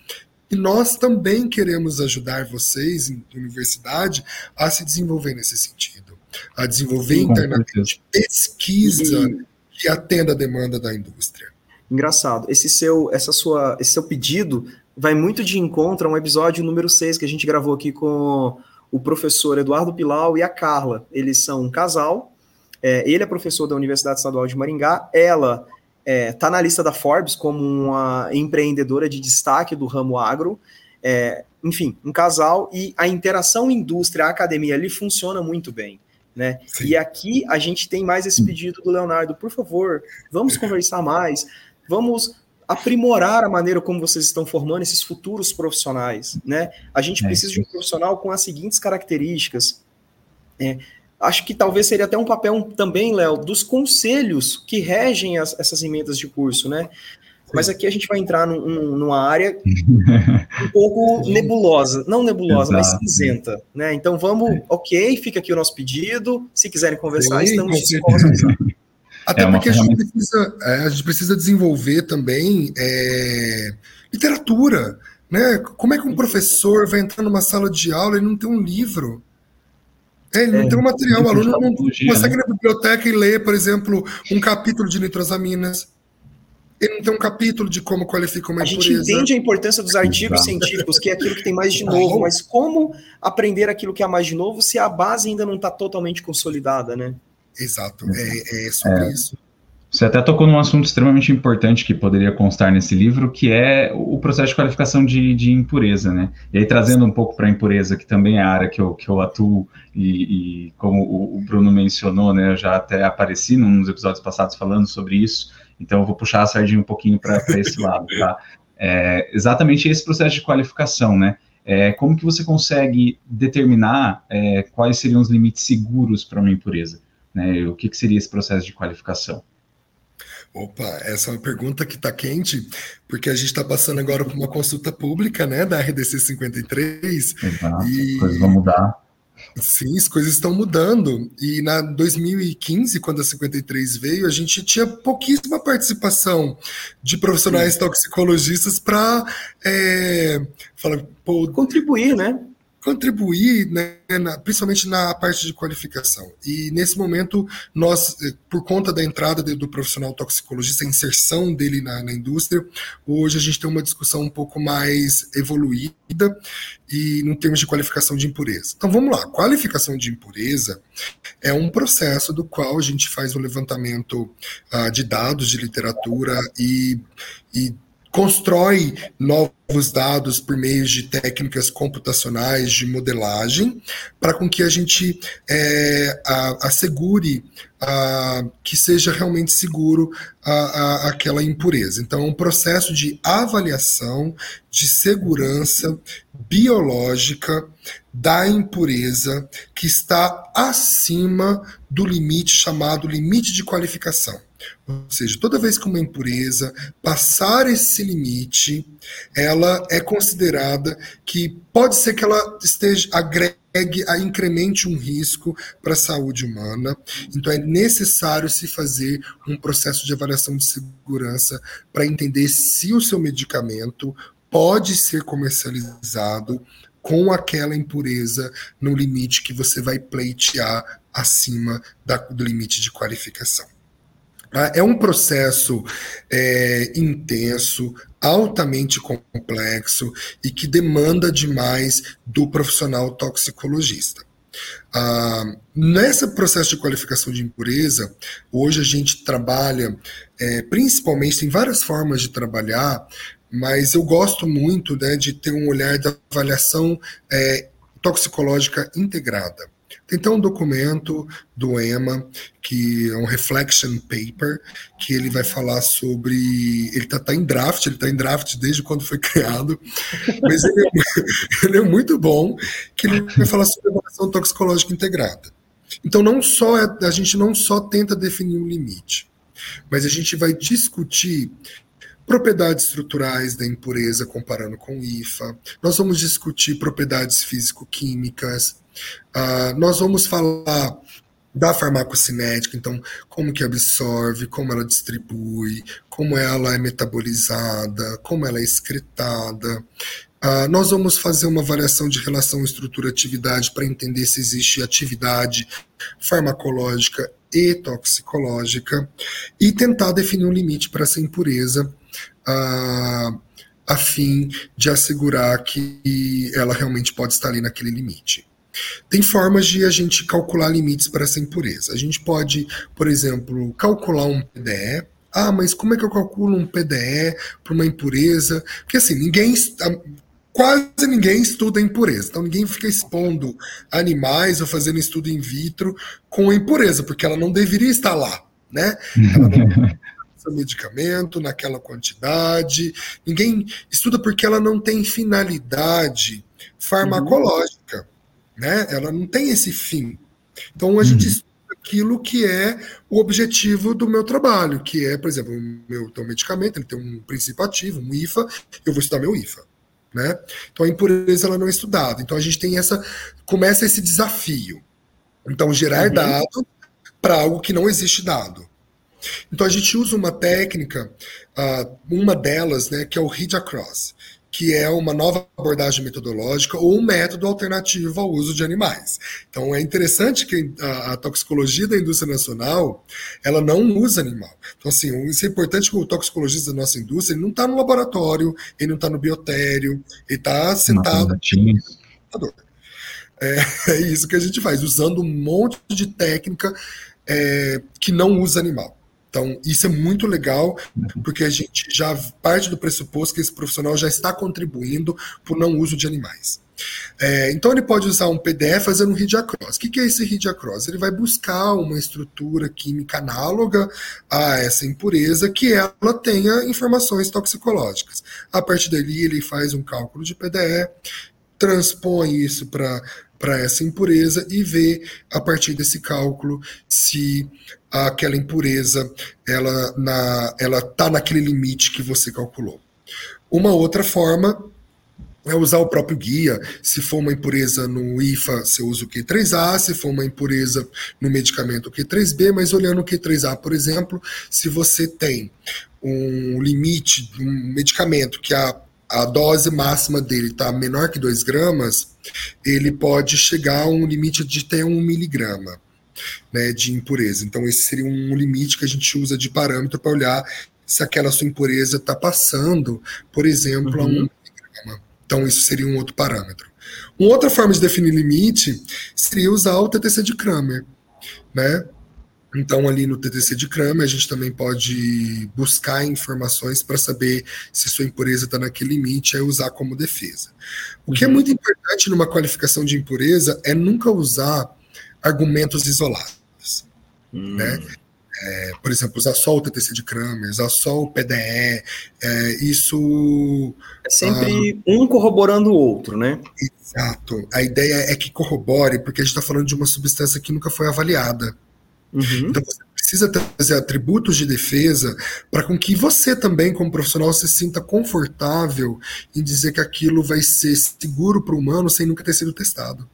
e nós também queremos ajudar vocês, em universidade, a se desenvolver nesse sentido, a desenvolver Sim, internamente pesquisa e... que atenda a demanda da indústria. Engraçado, esse seu, essa sua, esse seu pedido vai muito de encontro a um episódio número 6 que a gente gravou aqui com o professor Eduardo Pilau e a Carla. Eles são um casal. É, ele é professor da Universidade Estadual de Maringá. Ela está é, tá na lista da Forbes como uma empreendedora de destaque do ramo agro. É, enfim, um casal e a interação indústria-academia ali funciona muito bem. Né? E aqui a gente tem mais esse pedido do Leonardo, por favor, vamos conversar mais, vamos aprimorar a maneira como vocês estão formando esses futuros profissionais, né? A gente é, precisa de um profissional com as seguintes características. É, acho que talvez seria até um papel também, Léo, dos conselhos que regem as, essas emendas de curso, né? Mas aqui a gente vai entrar num, numa área um pouco nebulosa, não nebulosa, Exato. mas cinzenta, né? Então vamos, é. ok, fica aqui o nosso pedido. Se quiserem conversar, Sim, estamos dispostos. Até é porque a gente, precisa, é, a gente precisa desenvolver também é, literatura. Né? Como é que um professor vai entrar numa sala de aula e não tem um livro? É, ele não é, tem um material, o aluno não consegue né? ir na biblioteca e ler, por exemplo, um capítulo de nitrosaminas. ele não tem um capítulo de como qualifica uma a impureza. A gente entende a importância dos artigos Exato. científicos, que é aquilo que tem mais de novo, mas como aprender aquilo que há mais de novo se a base ainda não está totalmente consolidada, né? Exato, é, é sobre é. isso. Você até tocou num assunto extremamente importante que poderia constar nesse livro, que é o processo de qualificação de, de impureza, né? E aí, trazendo um pouco para a impureza, que também é a área que eu, que eu atuo, e, e como o, o, Bruno mencionou, né? Eu já até apareci nos episódios passados falando sobre isso, então eu vou puxar a sardinha um pouquinho para esse lado, tá? É, exatamente esse processo de qualificação, né? É, como que você consegue determinar é, quais seriam os limites seguros para uma impureza? Né? O que, que seria esse processo de qualificação? Opa, essa é uma pergunta que está quente, porque a gente está passando agora por uma consulta pública, né, da RDC 53. Exato, e... coisas vão mudar. Sim, as coisas estão mudando. E na 2015, quando a 53 veio, a gente tinha pouquíssima participação de profissionais Sim. toxicologistas para é, contribuir, né? Contribuir, né, na, principalmente na parte de qualificação. E nesse momento, nós, eh, por conta da entrada do profissional toxicologista, a inserção dele na, na, indústria, hoje a gente tem uma discussão um pouco mais evoluída e no termos de qualificação de impureza. Então vamos lá, qualificação de impureza é um processo do qual a gente faz um levantamento uh, de dados de literatura e, e constrói novos dados por meio de técnicas computacionais de modelagem, para com que a gente é, a, assegure a, que seja realmente seguro a, aquela impureza. Então, é um processo de avaliação de segurança biológica da impureza que está acima do limite chamado limite de qualificação. Ou seja, toda vez que uma impureza passar esse limite, ela é considerada que pode ser que ela esteja agregue, a incremente um risco para a saúde humana. Então é necessário se fazer um processo de avaliação de segurança para entender se o seu medicamento pode ser comercializado com aquela impureza no limite que você vai pleitear acima da, do limite de qualificação. Ah, é um processo é, intenso, altamente complexo e que demanda demais do profissional toxicologista. Ah, nesse processo de qualificação de impureza, hoje a gente trabalha, é, principalmente, tem várias formas de trabalhar, mas eu gosto muito né, de ter um olhar da avaliação é, toxicológica integrada. Então um documento do EMA, que é um reflection paper, que ele vai falar sobre. Ele está tá em draft, ele está em draft desde quando foi criado, mas ele é, ele é muito bom, que ele vai falar sobre avaliação toxicológica integrada. Então, não só é, a gente não só tenta definir um limite, mas a gente vai discutir propriedades estruturais da impureza comparando com o IFA. Nós vamos discutir propriedades físico-químicas, Uh, nós vamos falar da farmacocinética, então como que absorve, como ela distribui, como ela é metabolizada, como ela é excretada. Uh, nós vamos fazer uma avaliação de relação estrutura-atividade para entender se existe atividade farmacológica e toxicológica e tentar definir um limite para essa impureza uh, a fim de assegurar que ela realmente pode estar ali naquele limite. Tem formas de a gente calcular limites para essa impureza. A gente pode, por exemplo, calcular um PDE. Ah, mas como é que eu calculo um PDE para uma impureza? Porque assim, ninguém quase ninguém estuda impureza. Então ninguém fica expondo animais ou fazendo estudo in vitro com impureza, porque ela não deveria estar lá, né? Ela não medicamento naquela quantidade. Ninguém estuda porque ela não tem finalidade farmacológica. Né? Ela não tem esse fim. Então a gente uhum. estuda aquilo que é o objetivo do meu trabalho, que é, por exemplo, o meu um medicamento, ele tem um princípio ativo, um IFA, eu vou estudar meu IFA. Né? Então a impureza ela não é estudada. Então a gente tem essa começa esse desafio. Então gerar uhum. dado para algo que não existe dado. Então a gente usa uma técnica, uh, uma delas, né, que é o read across que é uma nova abordagem metodológica ou um método alternativo ao uso de animais. Então é interessante que a, a toxicologia da indústria nacional ela não usa animal. Então assim, isso é importante que o toxicologista da nossa indústria ele não está no laboratório, ele não está no biotério, ele está sentado no é, é isso que a gente faz, usando um monte de técnica é, que não usa animal. Então, isso é muito legal, porque a gente já parte do pressuposto que esse profissional já está contribuindo por não uso de animais. É, então, ele pode usar um PDF fazendo um read across. O que, que é esse read across? Ele vai buscar uma estrutura química análoga a essa impureza que ela tenha informações toxicológicas. A partir dali, ele faz um cálculo de PDE, transpõe isso para para essa impureza e ver a partir desse cálculo se aquela impureza ela na ela tá naquele limite que você calculou. Uma outra forma é usar o próprio guia. Se for uma impureza no IFA, você usa o Q3A, se for uma impureza no medicamento, o Q3B, mas olhando o Q3A, por exemplo, se você tem um limite de um medicamento que a a dose máxima dele está menor que 2 gramas, ele pode chegar a um limite de ter 1 um miligrama né, de impureza. Então, esse seria um limite que a gente usa de parâmetro para olhar se aquela sua impureza está passando, por exemplo, uhum. a 1 um miligrama. Então, isso seria um outro parâmetro. Uma outra forma de definir limite seria usar o TTC de Kramer, né? Então, ali no TTC de Kramer, a gente também pode buscar informações para saber se sua impureza está naquele limite e usar como defesa. O uhum. que é uhum. muito importante numa qualificação de impureza é nunca usar argumentos isolados. Uhum. Né? É, por exemplo, usar só o TTC de Kramer, usar só o PDE, é, isso. É sempre ah, um corroborando o outro, né? Exato. A ideia é que corrobore, porque a gente está falando de uma substância que nunca foi avaliada. Uhum. Então você precisa trazer atributos de defesa para com que você também, como profissional, se sinta confortável em dizer que aquilo vai ser seguro para o humano sem nunca ter sido testado.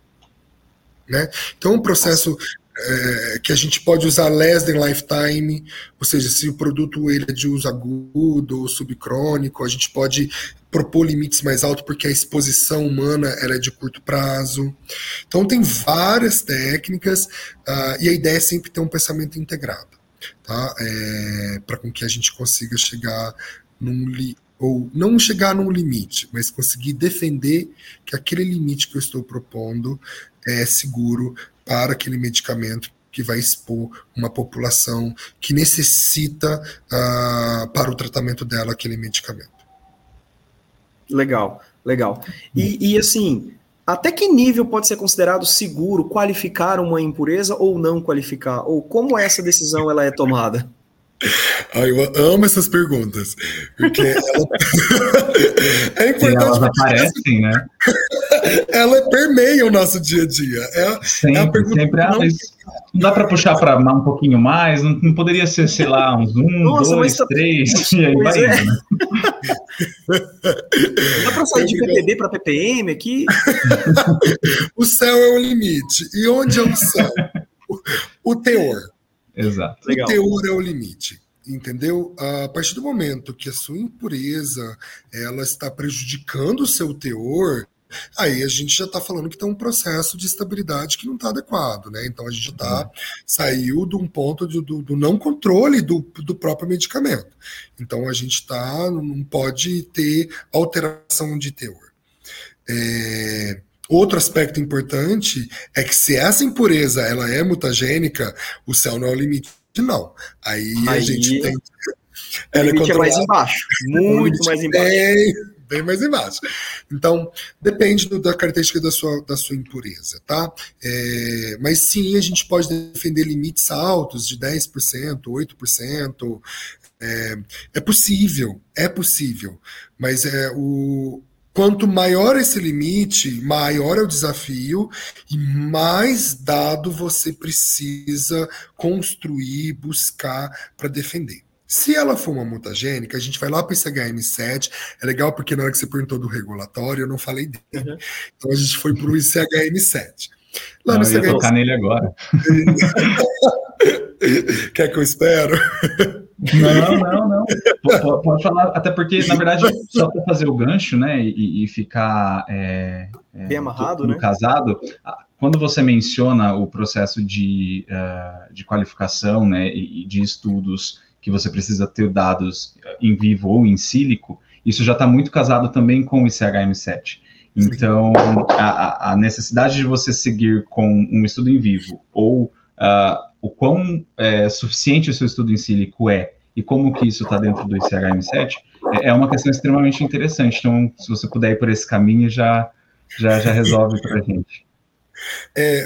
Né? Então, um processo é, que a gente pode usar less than lifetime, ou seja, se o produto ele é de uso agudo ou subcrônico, a gente pode propor limites mais altos porque a exposição humana ela é de curto prazo. Então tem várias técnicas uh, e a ideia é sempre ter um pensamento integrado, tá? É, para com que a gente consiga chegar num li ou não chegar num limite, mas conseguir defender que aquele limite que eu estou propondo é seguro para aquele medicamento que vai expor uma população que necessita uh, para o tratamento dela aquele medicamento. Legal, legal. E, e, assim, até que nível pode ser considerado seguro qualificar uma impureza ou não qualificar? Ou como essa decisão ela é tomada? Ah, eu amo essas perguntas, porque ela... é importante. elas aparecem, né? Ela permeia o nosso dia a dia. É, sempre, é a pergunta sempre. Ah, não... não dá para puxar para um pouquinho mais? Não, não, poderia ser, sei lá, uns um, Nossa, dois, tá... três, e aí vai é. indo, né? Dá para sair de PPB para PPM aqui? o céu é o limite. E onde é o céu? O, o teor. Exato. O Legal. teor é o limite. Entendeu? A partir do momento que a sua impureza ela está prejudicando o seu teor, aí a gente já está falando que tem um processo de estabilidade que não está adequado, né? Então a gente tá, uhum. saiu de um ponto de, do, do, não controle do, do próprio medicamento. Então a gente tá, não pode ter alteração de teor. É, Outro aspecto importante é que se essa impureza ela é mutagênica, o céu não é o limite, não. Aí, Aí a gente tem. Ela o limite é, é mais embaixo, muito mais embaixo. Bem, mais embaixo. Então, depende do, da característica da sua, da sua impureza, tá? É, mas sim, a gente pode defender limites altos de 10%, 8%. É, é possível, é possível. Mas é o, Quanto maior esse limite, maior é o desafio e mais dado você precisa construir, buscar para defender. Se ela for uma mutagênica, a gente vai lá para esse HM7. É legal porque na hora que você perguntou do regulatório, eu não falei dele. Uhum. Então a gente foi para o ICHM7. Lá não, no eu ia tocar nele agora. Quer que eu espero? Não, não, não. Pode, pode falar, até porque, na verdade, só para fazer o gancho, né, e, e ficar é, é, bem amarrado, né? Casado, quando você menciona o processo de, uh, de qualificação, né, e, de estudos que você precisa ter dados em vivo ou em sílico, isso já está muito casado também com o ICHM7. Então, a, a, necessidade de você seguir com um estudo em vivo ou uh, o quão é, suficiente o seu estudo em sílico é e como que isso está dentro do ICHM7 é, é uma questão extremamente interessante. Então, se você puder ir por esse caminho, já, já, já resolve para a gente. É,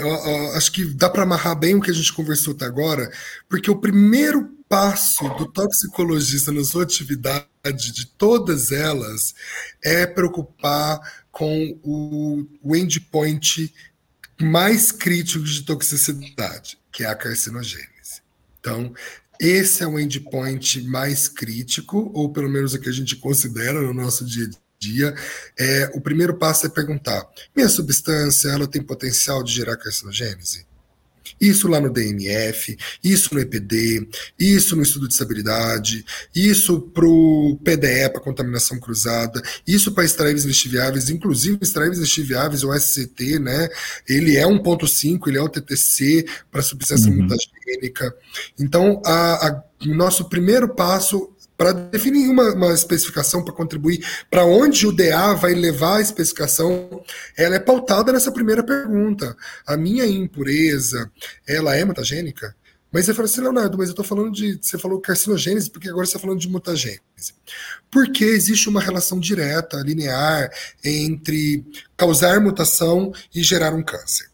acho que dá para amarrar bem o que a gente conversou até agora, porque o primeiro passo do toxicologista na sua atividade, de todas elas, é preocupar com o, o endpoint mais crítico de toxicidade, que é a carcinogênese. Então, esse é o endpoint mais crítico, ou pelo menos o que a gente considera no nosso dia a dia. É, o primeiro passo é perguntar: minha substância ela tem potencial de gerar carcinogênese? Isso lá no DMF, isso no EPD, isso no estudo de estabilidade, isso para o PDE, para contaminação cruzada, isso para extraíveis lixiviáveis, inclusive extraíveis lixiviáveis, o SCT, né? Ele é 1.5, ele é o TTC para substância uhum. mutagênica. Então, a, a, o nosso primeiro passo para definir uma, uma especificação para contribuir para onde o DA vai levar a especificação, ela é pautada nessa primeira pergunta. A minha impureza, ela é mutagênica? Mas você fala assim, Leonardo, mas eu estou falando de. Você falou carcinogênese, porque agora você está falando de mutagênese. Porque existe uma relação direta, linear, entre causar mutação e gerar um câncer.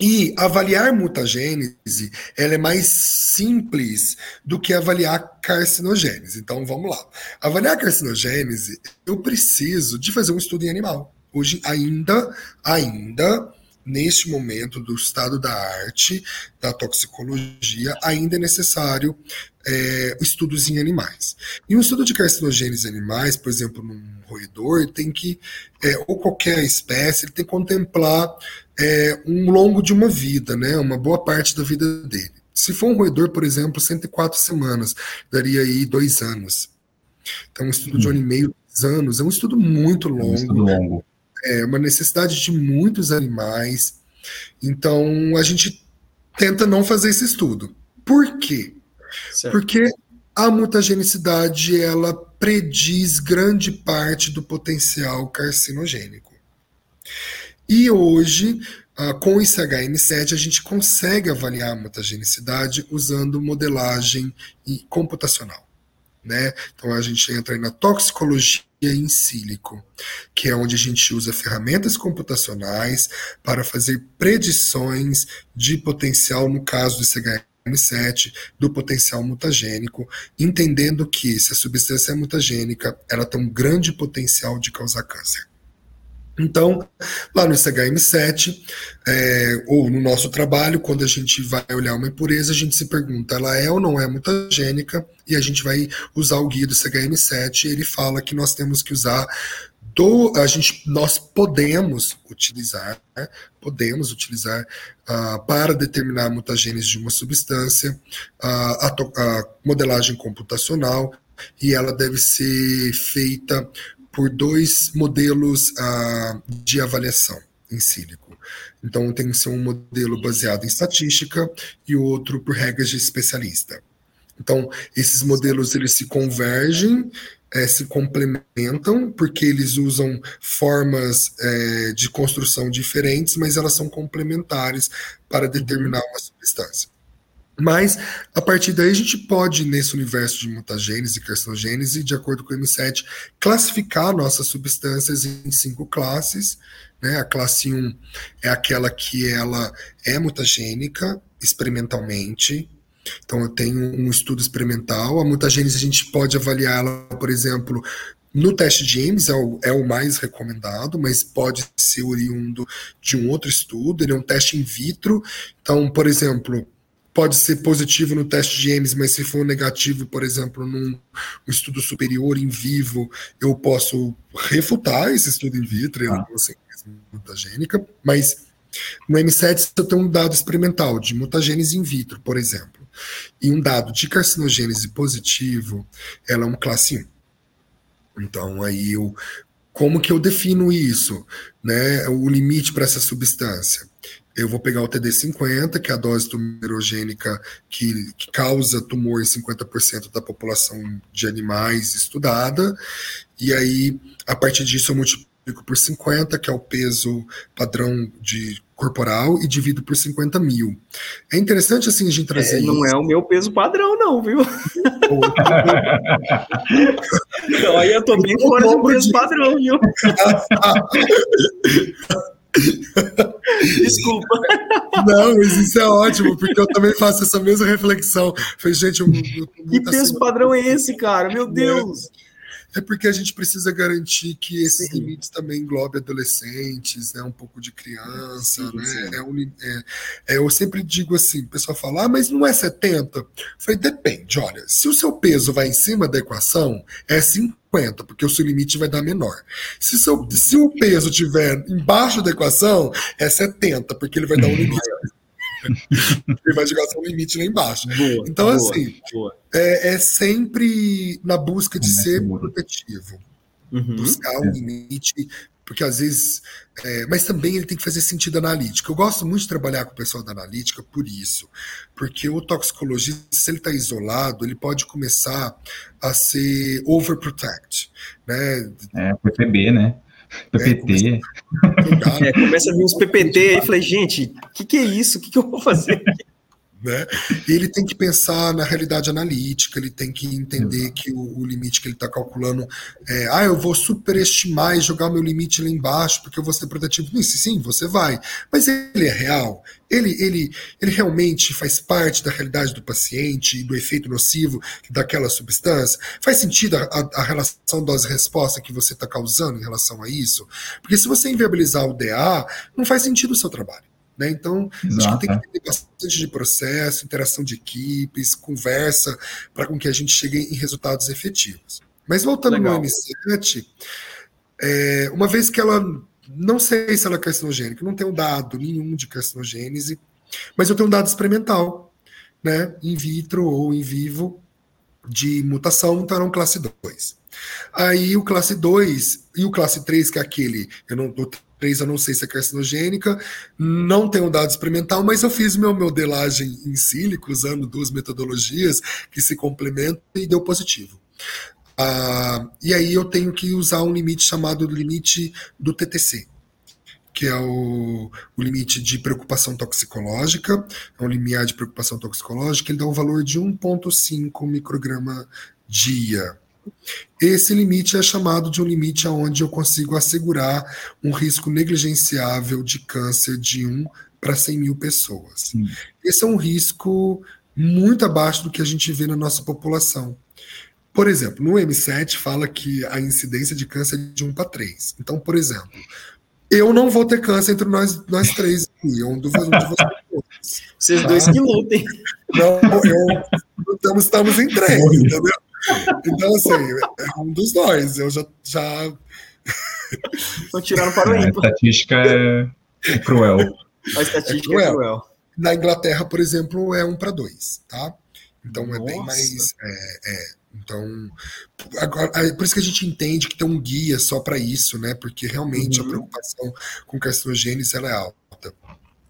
E avaliar mutagênese, ela é mais simples do que avaliar carcinogênese. Então vamos lá. Avaliar carcinogênese, eu preciso de fazer um estudo em animal. Hoje ainda, ainda neste momento do estado da arte, da toxicologia, ainda é necessário é, estudos em animais. E um estudo de carcinogênese animais, por exemplo, num roedor, tem que, é, ou qualquer espécie, ele tem que contemplar é, um longo de uma vida, né, uma boa parte da vida dele. Se for um roedor, por exemplo, 104 semanas, daria aí dois anos. Então, um estudo de um ano e meio, dois anos, é um estudo muito longo. É um estudo longo. É uma necessidade de muitos animais. Então, a gente tenta não fazer esse estudo. Por quê? Certo. Porque a mutagenicidade ela prediz grande parte do potencial carcinogênico. E hoje, uh, com o ICHM7, a gente consegue avaliar a mutagenicidade usando modelagem computacional. Né? Então a gente entra na toxicologia em sílico, que é onde a gente usa ferramentas computacionais para fazer predições de potencial, no caso do ICHM7, do potencial mutagênico, entendendo que se a substância é mutagênica, ela tem um grande potencial de causar câncer. Então, lá no SHM7, é, ou no nosso trabalho, quando a gente vai olhar uma impureza, a gente se pergunta, ela é ou não é mutagênica, e a gente vai usar o guia do SHM7, e ele fala que nós temos que usar do, a gente, nós podemos utilizar, né, podemos utilizar uh, para determinar a mutagênese de uma substância, uh, a, a modelagem computacional, e ela deve ser feita por dois modelos uh, de avaliação em sílico. Então, tem que ser um modelo baseado em estatística e outro por regras de especialista. Então, esses modelos eles se convergem, é, se complementam, porque eles usam formas é, de construção diferentes, mas elas são complementares para determinar uma substância. Mas, a partir daí, a gente pode, nesse universo de mutagênese e carcinogênese, de acordo com o M7, classificar nossas substâncias em cinco classes. Né? A classe 1 é aquela que ela é mutagênica experimentalmente. Então, eu tenho um estudo experimental. A mutagênese a gente pode avaliá-la, por exemplo, no teste de Ames é o, é o, mais recomendado, mas pode ser oriundo de um outro estudo. Ele é um teste in vitro. Então, por exemplo, pode ser positivo no teste de Ames, mas se for negativo, por exemplo, num um estudo superior em vivo, eu posso refutar esse estudo in vitro, ah. assim, mutagênica, mas no M7 eu tenho um dado experimental de mutagênese in vitro, por exemplo. e um dado de carcinogênese positivo, ela é um classe 1. Então, aí eu, como que eu defino isso, né? O limite para essa substância. Eu vou pegar o TD50, que é a dose tumerogênica que, que causa tumor em 50% da população de animais estudada, e aí, a partir disso, eu multiplico por 50, que é o peso padrão de corporal, e divido por 50 mil. É interessante assim a gente trazer. É, não isso. é o meu peso padrão, não, viu? então, aí eu tô bem fora do peso de... padrão, viu? Desculpa. Não, mas isso é ótimo, porque eu também faço essa mesma reflexão. Falei, gente, eu, eu, que peso padrão é esse, cara? Meu Deus! É é porque a gente precisa garantir que esses sim. limites também englobem adolescentes, né, um pouco de criança, sim, né? Sim. É um, é, é, eu sempre digo assim, o pessoal fala, ah, mas não é 70? Eu falei, depende, olha, se o seu peso vai em cima da equação, é 50, porque o seu limite vai dar menor. Se, seu, se o peso estiver embaixo da equação, é 70, porque ele vai dar um limite ele vai jogar seu limite lá embaixo. Boa, então, boa, assim, boa. É, é, sempre na busca de ser protetivo. Uhum. Buscar um limite, porque às vezes. É, mas também ele tem que fazer sentido analítico. Eu gosto muito de trabalhar com o pessoal da analítica por isso. Porque o toxicologista, se ele está isolado, ele pode começar a ser overprotect. Né? É, PPB, né? PPT. É, começa a vir uns PPT aí, falei, gente, o que, que é isso? O que, que eu vou fazer? Né? ele tem que pensar na realidade analítica, ele tem que entender que o, o limite que ele está calculando é, ah, eu vou superestimar e jogar meu limite lá embaixo porque eu vou ser protetivo. Sim, sim, você vai. Mas ele é real? Ele, ele, ele realmente faz parte da realidade do paciente e do efeito nocivo daquela substância? Faz sentido a, a, a relação dose-resposta que você está causando em relação a isso? Porque se você inviabilizar o DA, não faz sentido o seu trabalho. Né? Então, Exato. acho que tem que ter bastante de processo, interação de equipes, conversa, para com que a gente chegue em resultados efetivos. Mas voltando Legal. no M7, é, uma vez que ela. Não sei se ela é carcinogênica, não tenho dado nenhum de carcinogênese, mas eu tenho um dado experimental, né, in vitro ou in vivo, de mutação, então um classe 2. Aí o classe 2 e o classe 3, que é aquele, eu não 3 eu não sei se é carcinogênica, não tenho dado experimental, mas eu fiz meu modelagem em sílico usando duas metodologias que se complementam e deu positivo. Ah, e aí eu tenho que usar um limite chamado limite do TTC, que é o, o, limite de preocupação toxicológica, é um limiar de preocupação toxicológica, ele dá um valor de 1,5 micrograma dia. Esse limite é chamado de um limite onde eu consigo assegurar um risco negligenciável de câncer de 1 para 100 mil pessoas. Sim. Esse é um risco muito abaixo do que a gente vê na nossa população. Por exemplo, no M7 fala que a incidência de câncer é de 1 para 3. Então, por exemplo, eu não vou ter câncer entre nós, nós três aqui, um de vocês. Vocês tá? dois que lutem. Não, eu, estamos, estamos em três, entendeu? Então, assim, é um dos dois. Eu já. já... Estão tirando para o é, ímpar. A estatística é cruel. A estatística é cruel. É cruel. Na Inglaterra, por exemplo, é um para dois, tá? Então Nossa. é bem mais. É, é, então, agora, é por isso que a gente entende que tem um guia só para isso, né? Porque realmente uhum. a preocupação com carcinogênese ela é alta.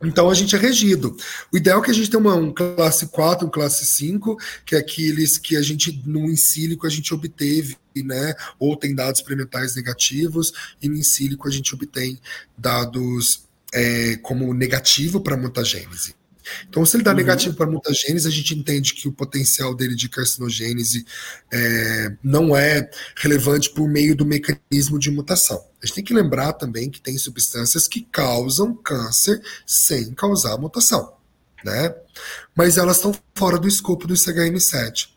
Então a gente é regido. O ideal é que a gente tenha um classe 4, um classe 5, que é aqueles que a gente, no insílico, a gente obteve, né? Ou tem dados experimentais negativos, e no insílico a gente obtém dados é, como negativo para mutagênese. Então, se ele dá uhum. negativo para mutagênese, a gente entende que o potencial dele de carcinogênese é, não é relevante por meio do mecanismo de mutação. A gente tem que lembrar também que tem substâncias que causam câncer sem causar mutação. Né? Mas elas estão fora do escopo do CHM7.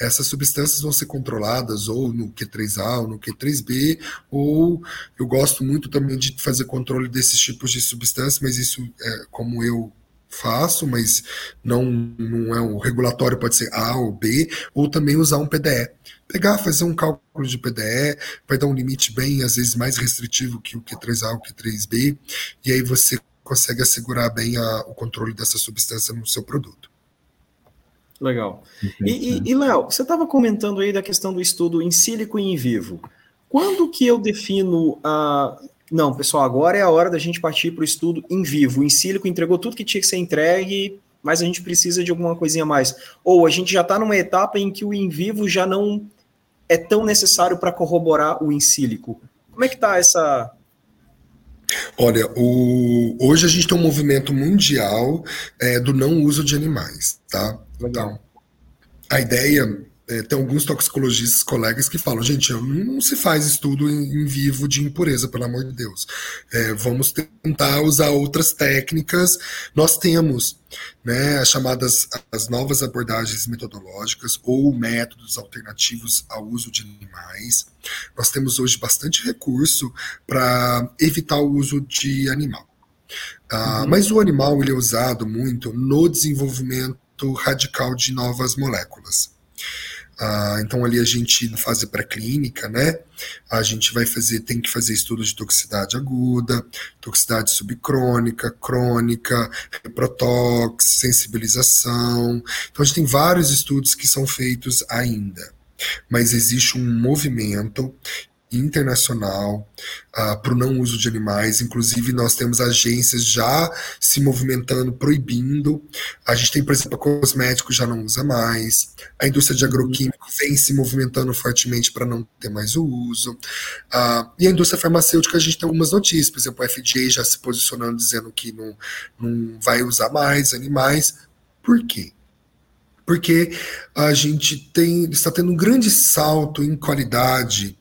Essas substâncias vão ser controladas ou no Q3A ou no Q3B, ou eu gosto muito também de fazer controle desses tipos de substâncias, mas isso é como eu faço, mas não, não é o regulatório, pode ser A ou B, ou também usar um PDE. Pegar, fazer um cálculo de PDE, vai dar um limite bem, às vezes, mais restritivo que o Q3A ou Q3B, e aí você consegue assegurar bem a, o controle dessa substância no seu produto. Legal. E, e, e Léo, você estava comentando aí da questão do estudo em sílico e em vivo. Quando que eu defino a. Não, pessoal, agora é a hora da gente partir para o estudo em vivo. Em sílico entregou tudo que tinha que ser entregue, mas a gente precisa de alguma coisinha mais. Ou a gente já está numa etapa em que o in vivo já não é tão necessário para corroborar o in sílico. Como é que está essa, Olha, o... hoje a gente tem um movimento mundial é, do não uso de animais, tá? Legal. Então, a ideia é, tem alguns toxicologistas colegas que falam, gente, não se faz estudo em, em vivo de impureza, pelo amor de Deus. É, vamos tentar usar outras técnicas. Nós temos né, as chamadas as novas abordagens metodológicas ou métodos alternativos ao uso de animais. Nós temos hoje bastante recurso para evitar o uso de animal. Ah, uhum. Mas o animal ele é usado muito no desenvolvimento radical de novas moléculas. Ah, então ali a gente na fase pré-clínica, né? A gente vai fazer, tem que fazer estudos de toxicidade aguda, toxicidade subcrônica, crônica, protox, sensibilização. Então a gente tem vários estudos que são feitos ainda. Mas existe um movimento internacional uh, ah, para o não uso de animais. Inclusive, nós temos agências já se movimentando, proibindo. A gente tem, por exemplo, a cosmético já não usa mais. A indústria de agroquímico vem se movimentando fortemente para não ter mais o uso. Uh, e a indústria farmacêutica, a gente tem algumas notícias. Por exemplo, a FDA já se posicionando dizendo que não, não vai usar mais animais. Por quê? Porque a gente tem, está tendo um grande salto em qualidade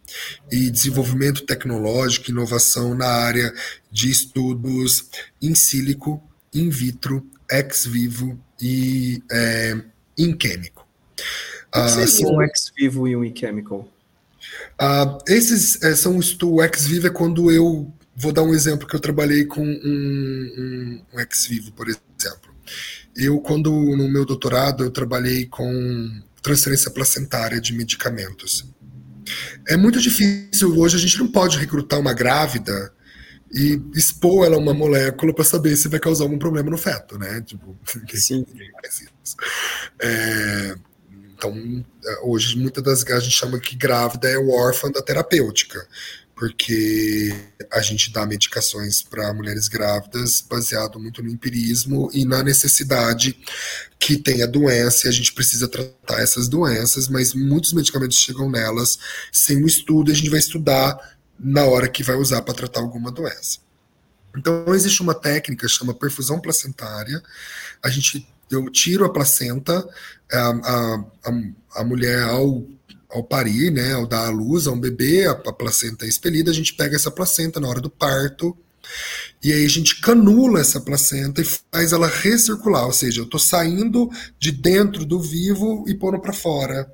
e desenvolvimento tecnológico, inovação na área de estudos in sílico, in vitro, ex vivo e é, in químico. O que uh, são um ex vivo e um in chemical? Uh, esses é, são o ex vivo é quando eu vou dar um exemplo que eu trabalhei com um, um, um ex vivo, por exemplo. Eu, quando no meu doutorado, eu trabalhei com transferência placentária de medicamentos. É muito difícil, hoje a gente não pode recrutar uma grávida e expor ela a uma molécula para saber se vai causar algum problema no feto, né? Tipo, Sim. É, então, hoje, muitas das a gente chama que grávida é o órfã da terapêutica porque a gente dá medicações para mulheres grávidas baseado muito no empirismo e na necessidade que tem a doença e a gente precisa tratar essas doenças, mas muitos medicamentos chegam nelas sem um estudo, a gente vai estudar na hora que vai usar para tratar alguma doença. Então existe uma técnica chama perfusão placentária. A gente eu tiro a placenta, a, a, a, a mulher ao ao parir, né, ao dar à luz a um bebê, a, a placenta é expelida, a gente pega essa placenta na hora do parto, e aí a gente canula essa placenta e faz ela recircular, ou seja, eu estou saindo de dentro do vivo e pondo para fora.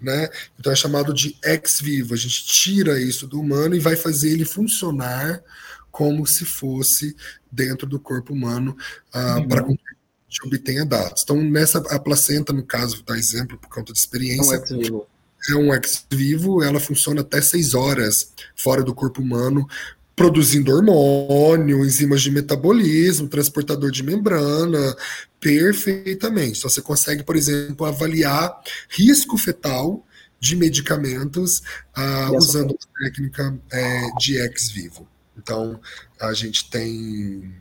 Né? Então é chamado de ex vivo. A gente tira isso do humano e vai fazer ele funcionar como se fosse dentro do corpo humano uh, uhum. para gente obtenha dados. Então, nessa a placenta, no caso, dá exemplo por conta de experiência, é um ex vivo, ela funciona até seis horas fora do corpo humano, produzindo hormônio, enzimas de metabolismo, transportador de membrana, perfeitamente. Então, você consegue, por exemplo, avaliar risco fetal de medicamentos uh, usando a técnica é, de ex vivo. Então, a gente tem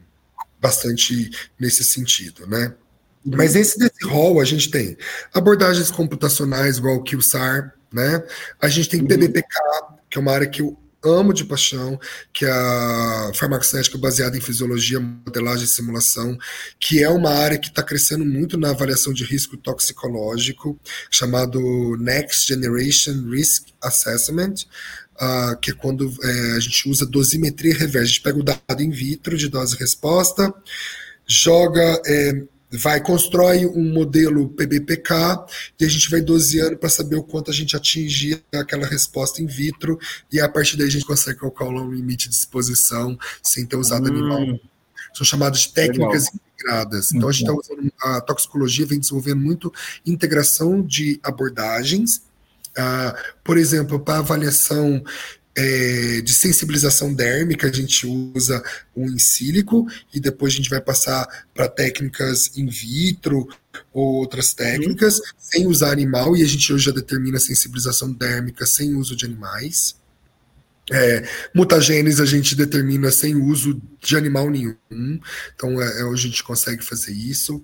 bastante nesse sentido, né? Mas nesse desse rol a gente tem abordagens computacionais igual o QSAR, né? A gente tem PBPK, que é uma área que eu amo de paixão, que é a farmacocinética baseada em fisiologia, modelagem e simulação, que é uma área que está crescendo muito na avaliação de risco toxicológico, chamado Next Generation Risk Assessment, uh, que é quando é, a gente usa dosimetria reversa. A gente pega o dado in vitro de dose-resposta, joga, é, vai, constrói um modelo PBPK e a gente vai doseando para saber o quanto a gente atinge aquela resposta in vitro e a partir daí a gente consegue calcular um limite de exposição sem ter usado hum. animal. São chamadas de técnicas Legal. integradas. Então a gente está usando a toxicologia vem desenvolvendo muito integração de abordagens Por exemplo, para avaliação é, de sensibilização dérmica, a gente usa o in sílico e depois a gente vai passar para técnicas in vitro ou outras técnicas, uhum. sem usar animal, e a gente hoje já determina a sensibilização dérmica sem uso de animais. É, mutagênese a gente determina sem uso de animal nenhum, então é, é, hoje a gente consegue fazer isso.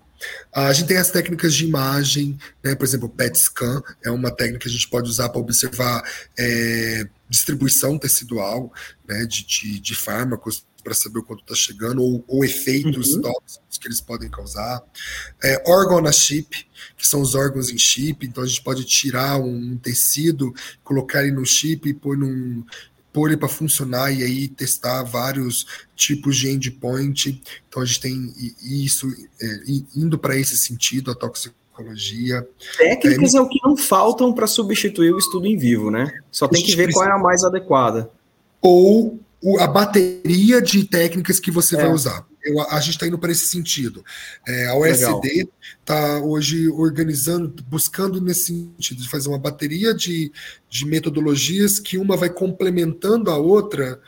A gente tem as técnicas de imagem, né, por exemplo, o PET scan é uma técnica que a gente pode usar para observar é, distribuição tecidual né, de, de, de fármacos para saber o quanto está chegando, ou, ou efeitos uhum. tóxicos que eles podem causar. É, órgão na chip, que são os órgãos em chip, então a gente pode tirar um, um tecido, colocar ele no chip e pôr num, pôr ele para funcionar e aí testar vários tipos de endpoint. Então a gente tem isso é, indo para esse sentido, a toxicologia. Técnicas é, é o que não faltam para substituir o estudo em vivo, né? Só tem que ver qual é a mais adequada. Ou a bateria de técnicas que você é. vai usar. Eu, a gente está indo para esse sentido. É, a OSD está hoje organizando, buscando nesse sentido, de fazer uma bateria de, de metodologias que uma vai complementando a outra,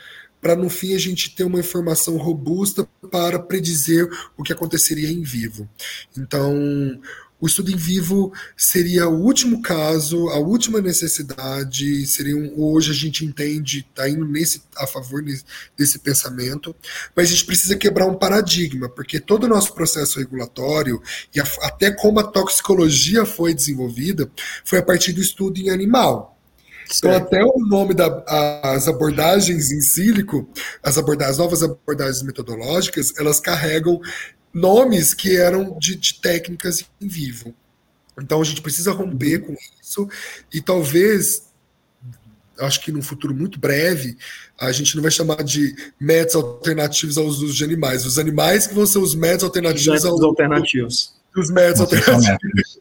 para no fim a gente ter uma informação robusta para predizer o que aconteceria em vivo. Então, o estudo em vivo seria o último caso, a última necessidade, seria um, hoje a gente entende, está indo nesse, a favor nesse, desse pensamento, mas a gente precisa quebrar um paradigma, porque todo o nosso processo regulatório e a, até como a toxicologia foi desenvolvida foi a partir do estudo em animal. Então, até o nome das abordagens em sílico, as, abordagens, as novas abordagens metodológicas, elas carregam nomes que eram de, de técnicas em vivo. Então a gente precisa romper com isso e talvez acho que num futuro muito breve, a gente não vai chamar de métodos alternativos aos usos de animais. Os animais que vão ser os métodos alternativos aos alternativos. Os métodos alternativos.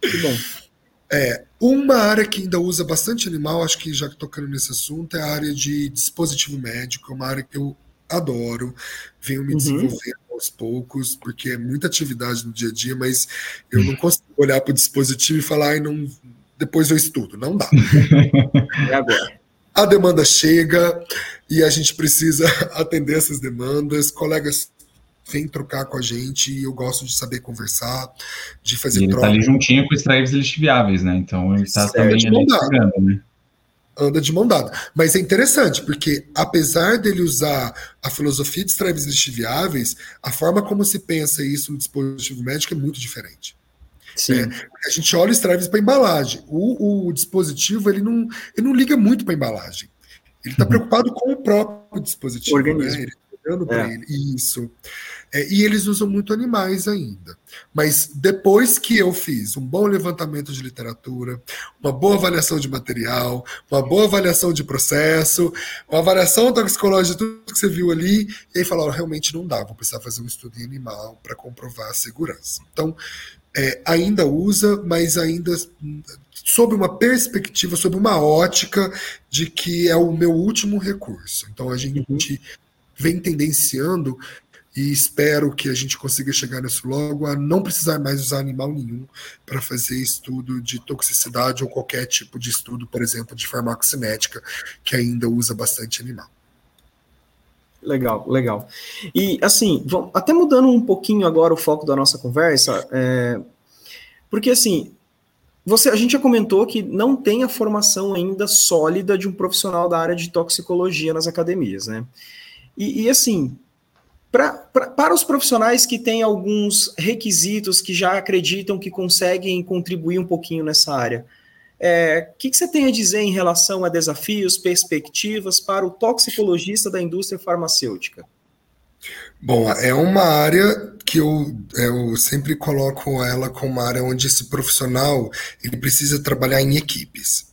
que bom. É, uma área que ainda usa bastante animal, acho que já tocando nesse assunto, é a área de dispositivo médico, é uma área que eu adoro, venho me uhum. desenvolvendo aos poucos, porque é muita atividade no dia a dia, mas eu não consigo olhar para o dispositivo e falar, ai, não, depois eu estudo. Não dá. É agora. A demanda chega e a gente precisa atender essas demandas. Colegas vêm trocar com a gente eu gosto de saber conversar, de fazer e ele tá troca. Ele está ali juntinho com extraíveis lixiviáveis, né? Então ele está também ali né? Anda de mão dada. Mas é interessante, porque apesar dele usar a filosofia de extraíveis lixiviáveis, a forma como se pensa isso no dispositivo médico é muito diferente. Sim. É, a gente olha extraíveis para embalagem. O, o, dispositivo ele não, ele não liga muito para embalagem. Ele está uhum. preocupado com o próprio dispositivo. Né? Organismo. Né? Ele tá olhando para é. ele. Isso. É, e eles usam muito animais ainda. Mas depois que eu fiz um bom levantamento de literatura, uma boa avaliação de material, uma boa avaliação de processo, uma avaliação toxicológica de tudo que você viu ali, e aí falaram, realmente não dá, vou precisar fazer um estudo em animal para comprovar a segurança. Então, é, ainda usa, mas ainda sob uma perspectiva, sob uma ótica de que é o meu último recurso. Então a gente uhum. vem tendenciando e espero que a gente consiga chegar nisso logo a não precisar mais usar animal nenhum para fazer estudo de toxicidade ou qualquer tipo de estudo, por exemplo, de farmacocinética, que ainda usa bastante animal. Legal, legal. E assim, até mudando um pouquinho agora o foco da nossa conversa, é, porque assim, você, a gente já comentou que não tem a formação ainda sólida de um profissional da área de toxicologia nas academias, né? E, e assim, Pra, pra, para os profissionais que têm alguns requisitos que já acreditam que conseguem contribuir um pouquinho nessa área, o é, que, que, você tem a dizer em relação a desafios, perspectivas para o toxicologista da indústria farmacêutica? Bom, é uma área que eu, eu sempre coloco ela como uma área onde esse profissional ele precisa trabalhar em equipes.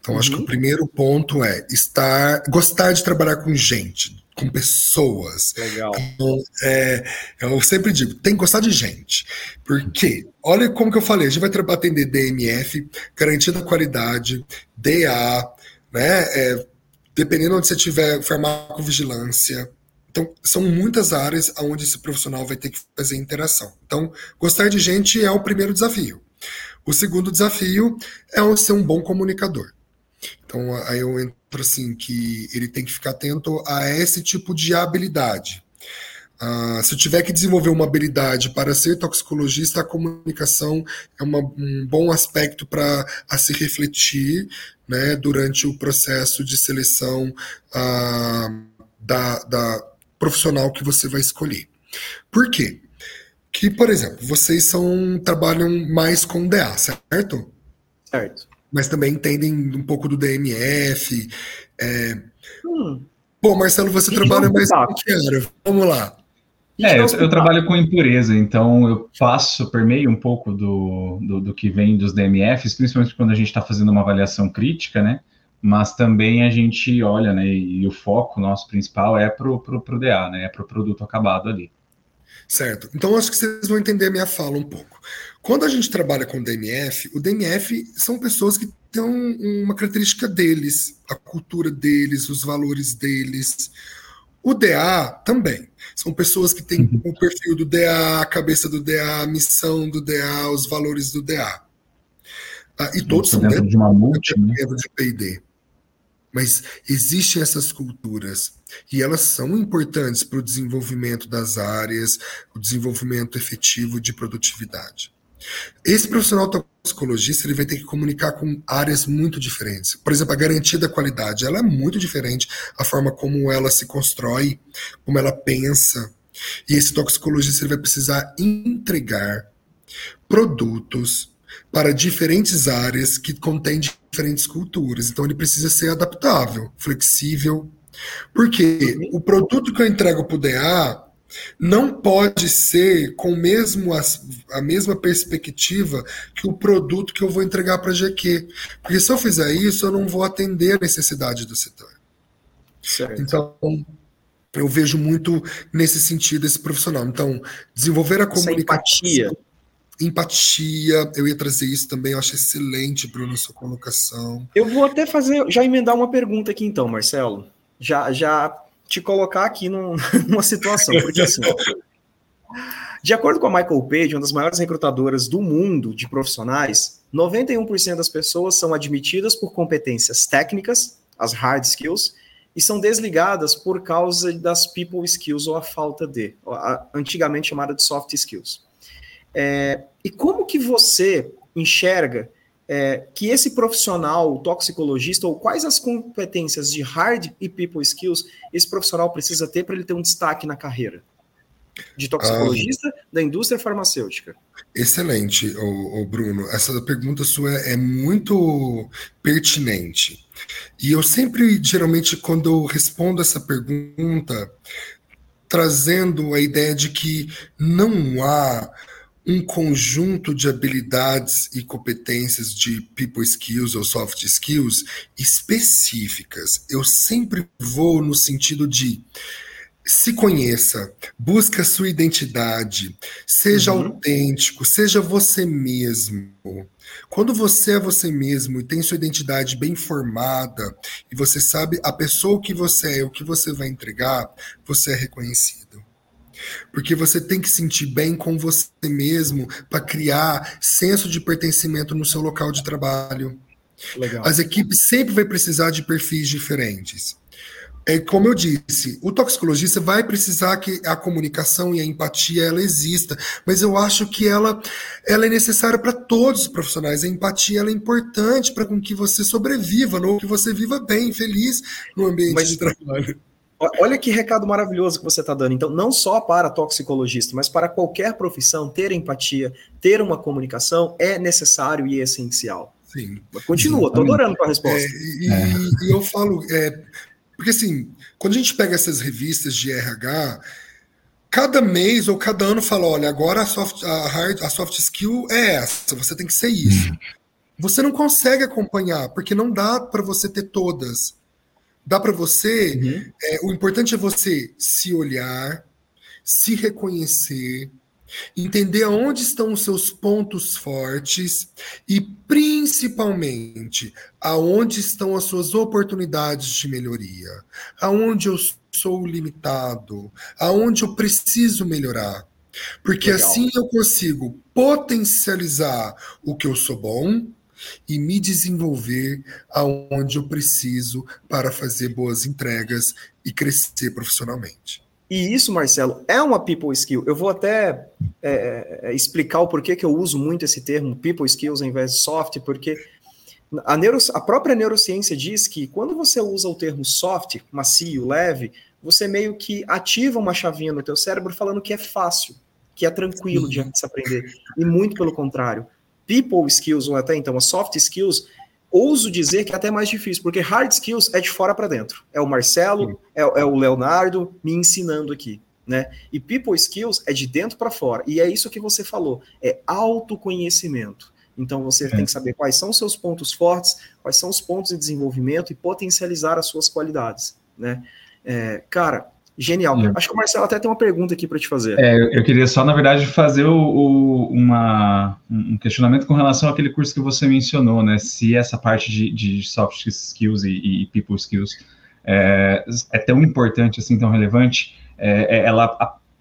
Então, uhum. acho que o uhum. primeiro ponto é estar, gostar de trabalhar com gente, com pessoas. Legal. Então, é, eu sempre digo, tem que gostar de gente. Porque, olha como que eu falei, a gente vai atender DMF, garantia da qualidade, DA, né? É, dependendo onde você tiver farmacovigilância. Então, são muitas áreas onde esse profissional vai ter que fazer interação. Então, gostar de gente é o primeiro desafio. O segundo desafio é ser um bom comunicador. Então, aí eu entro assim, que ele tem que ficar atento a esse tipo de habilidade. Uh, se eu tiver que desenvolver uma habilidade para ser toxicologista, a comunicação é uma, um bom aspecto para se refletir né, durante o processo de seleção uh, da, da profissional que você vai escolher. Por quê? Que, por exemplo, vocês são trabalham mais com DA, certo? Certo. Mas também entendem um pouco do DMF. É... Hum. Pô, Marcelo, você trabalha mais com que era? Vamos lá. É, eu, eu, trabalho com impureza, então eu faço, permeio um pouco do, do, do que vem dos DMFs, principalmente quando a gente está fazendo uma avaliação crítica, né? Mas também a gente olha, né? E, e o foco nosso principal é pro, pro, pro DA, né? É pro produto acabado ali. Certo. Então acho que vocês vão entender a minha fala um pouco. Quando a gente trabalha com DMF, o DMF são pessoas que têm uma característica deles, a cultura deles, os valores deles. O DA também. São pessoas que têm uhum. o perfil do DA, a cabeça do DA, a missão do DA, os valores do DA. Ah, e todos são dentro, dentro de uma multi, né? dentro de P&D. Mas existem essas culturas e elas são importantes para o desenvolvimento das áreas, o desenvolvimento efetivo de produtividade. Esse profissional toxicologista ele vai ter que comunicar com áreas muito diferentes. Por exemplo, a garantia da qualidade, ela é muito diferente a forma como ela se constrói, como ela pensa. E esse toxicologista ele vai precisar entregar produtos para diferentes áreas que contêm diferentes culturas. Então ele precisa ser adaptável, flexível. Porque o produto que eu entrego para o DA não pode ser com mesmo a, a, mesma perspectiva que o produto que eu vou entregar para a GQ. Porque se eu fizer isso, eu não vou atender a necessidade do setor. Certo. Então, eu vejo muito nesse sentido esse profissional. Então, desenvolver a comunicação. Essa empatia. Empatia, eu ia trazer isso também, eu acho excelente, Bruno, sua colocação. Eu vou até fazer, já emendar uma pergunta aqui então, Marcelo. Já, já te colocar aqui num, numa situação, porque assim, de acordo com a Michael Page, uma das maiores recrutadoras do mundo de profissionais, 91% das pessoas são admitidas por competências técnicas, as hard skills, e são desligadas por causa das people skills ou a falta de, antigamente chamada de soft skills. É, e como que você enxerga é, que esse profissional toxicologista, ou quais as competências de hard e people skills esse profissional precisa ter para ele ter um destaque na carreira? De toxicologista ah, da indústria farmacêutica. Excelente, o, Bruno. Essa pergunta sua é muito pertinente. E eu sempre, geralmente, quando eu respondo essa pergunta, trazendo a ideia de que não há um conjunto de habilidades e competências de people skills ou soft skills específicas. Eu sempre vou no sentido de se conheça, busca sua identidade, seja uhum. autêntico, seja você mesmo. Quando você é você mesmo e tem sua identidade bem formada e você sabe a pessoa que você é, o que você vai entregar, você é reconhecido. Porque você tem que sentir bem com você mesmo para criar senso de pertencimento no seu local de trabalho. Legal. As equipes sempre vai precisar de perfis diferentes. É como eu disse, o toxicologista vai precisar que a comunicação e a empatia ela exista, mas eu acho que ela, ela é necessária para todos os profissionais. A empatia ela é importante para que você sobreviva, ou que você viva bem, feliz no ambiente mas, de trabalho. Olha que recado maravilhoso que você está dando. Então, não só para toxicologista, mas para qualquer profissão, ter empatia, ter uma comunicação é necessário e essencial. Sim. Mas continua, estou adorando a resposta. É, e, é. e, eu falo, é, porque assim, quando a gente pega essas revistas de RH, cada mês ou cada ano fala: olha, agora a soft, a hard, a soft skill é essa, você tem que ser isso. Uhum. Você não consegue acompanhar, porque não dá para você ter todas. Dá para você. Uhum. É, o importante é você se olhar, se reconhecer, entender aonde estão os seus pontos fortes e, principalmente, aonde estão as suas oportunidades de melhoria, aonde eu sou limitado, aonde eu preciso melhorar. Porque Legal. assim eu consigo potencializar o que eu sou bom e me desenvolver aonde eu preciso para fazer boas entregas e crescer profissionalmente. E isso, Marcelo, é uma people skill. Eu vou até é, é, explicar o porquê que eu uso muito esse termo people skills ao invés de soft, porque a, neuro, a própria neurociência diz que quando você usa o termo soft, macio, leve, você meio que ativa uma chavinha no teu cérebro falando que é fácil, que é tranquilo de se aprender. E muito pelo contrário. People skills, ou até então as soft skills, ouso dizer que é até mais difícil, porque hard skills é de fora para dentro. É o Marcelo, é, é, o Leonardo me ensinando aqui. Né? E people skills é de dentro para fora. E é isso que você falou, é autoconhecimento. Então você é. tem que saber quais são os seus pontos fortes, quais são os pontos de desenvolvimento e potencializar as suas qualidades, né? É, cara, genial. É. Acho que o Marcelo até tem uma pergunta aqui para te fazer. É, eu queria só, na verdade, fazer o, o, uma, um questionamento com relação àquele curso que você mencionou, né? Se essa parte de, de soft skills e, e people skills é, é, tão importante, assim, tão relevante, é, é ela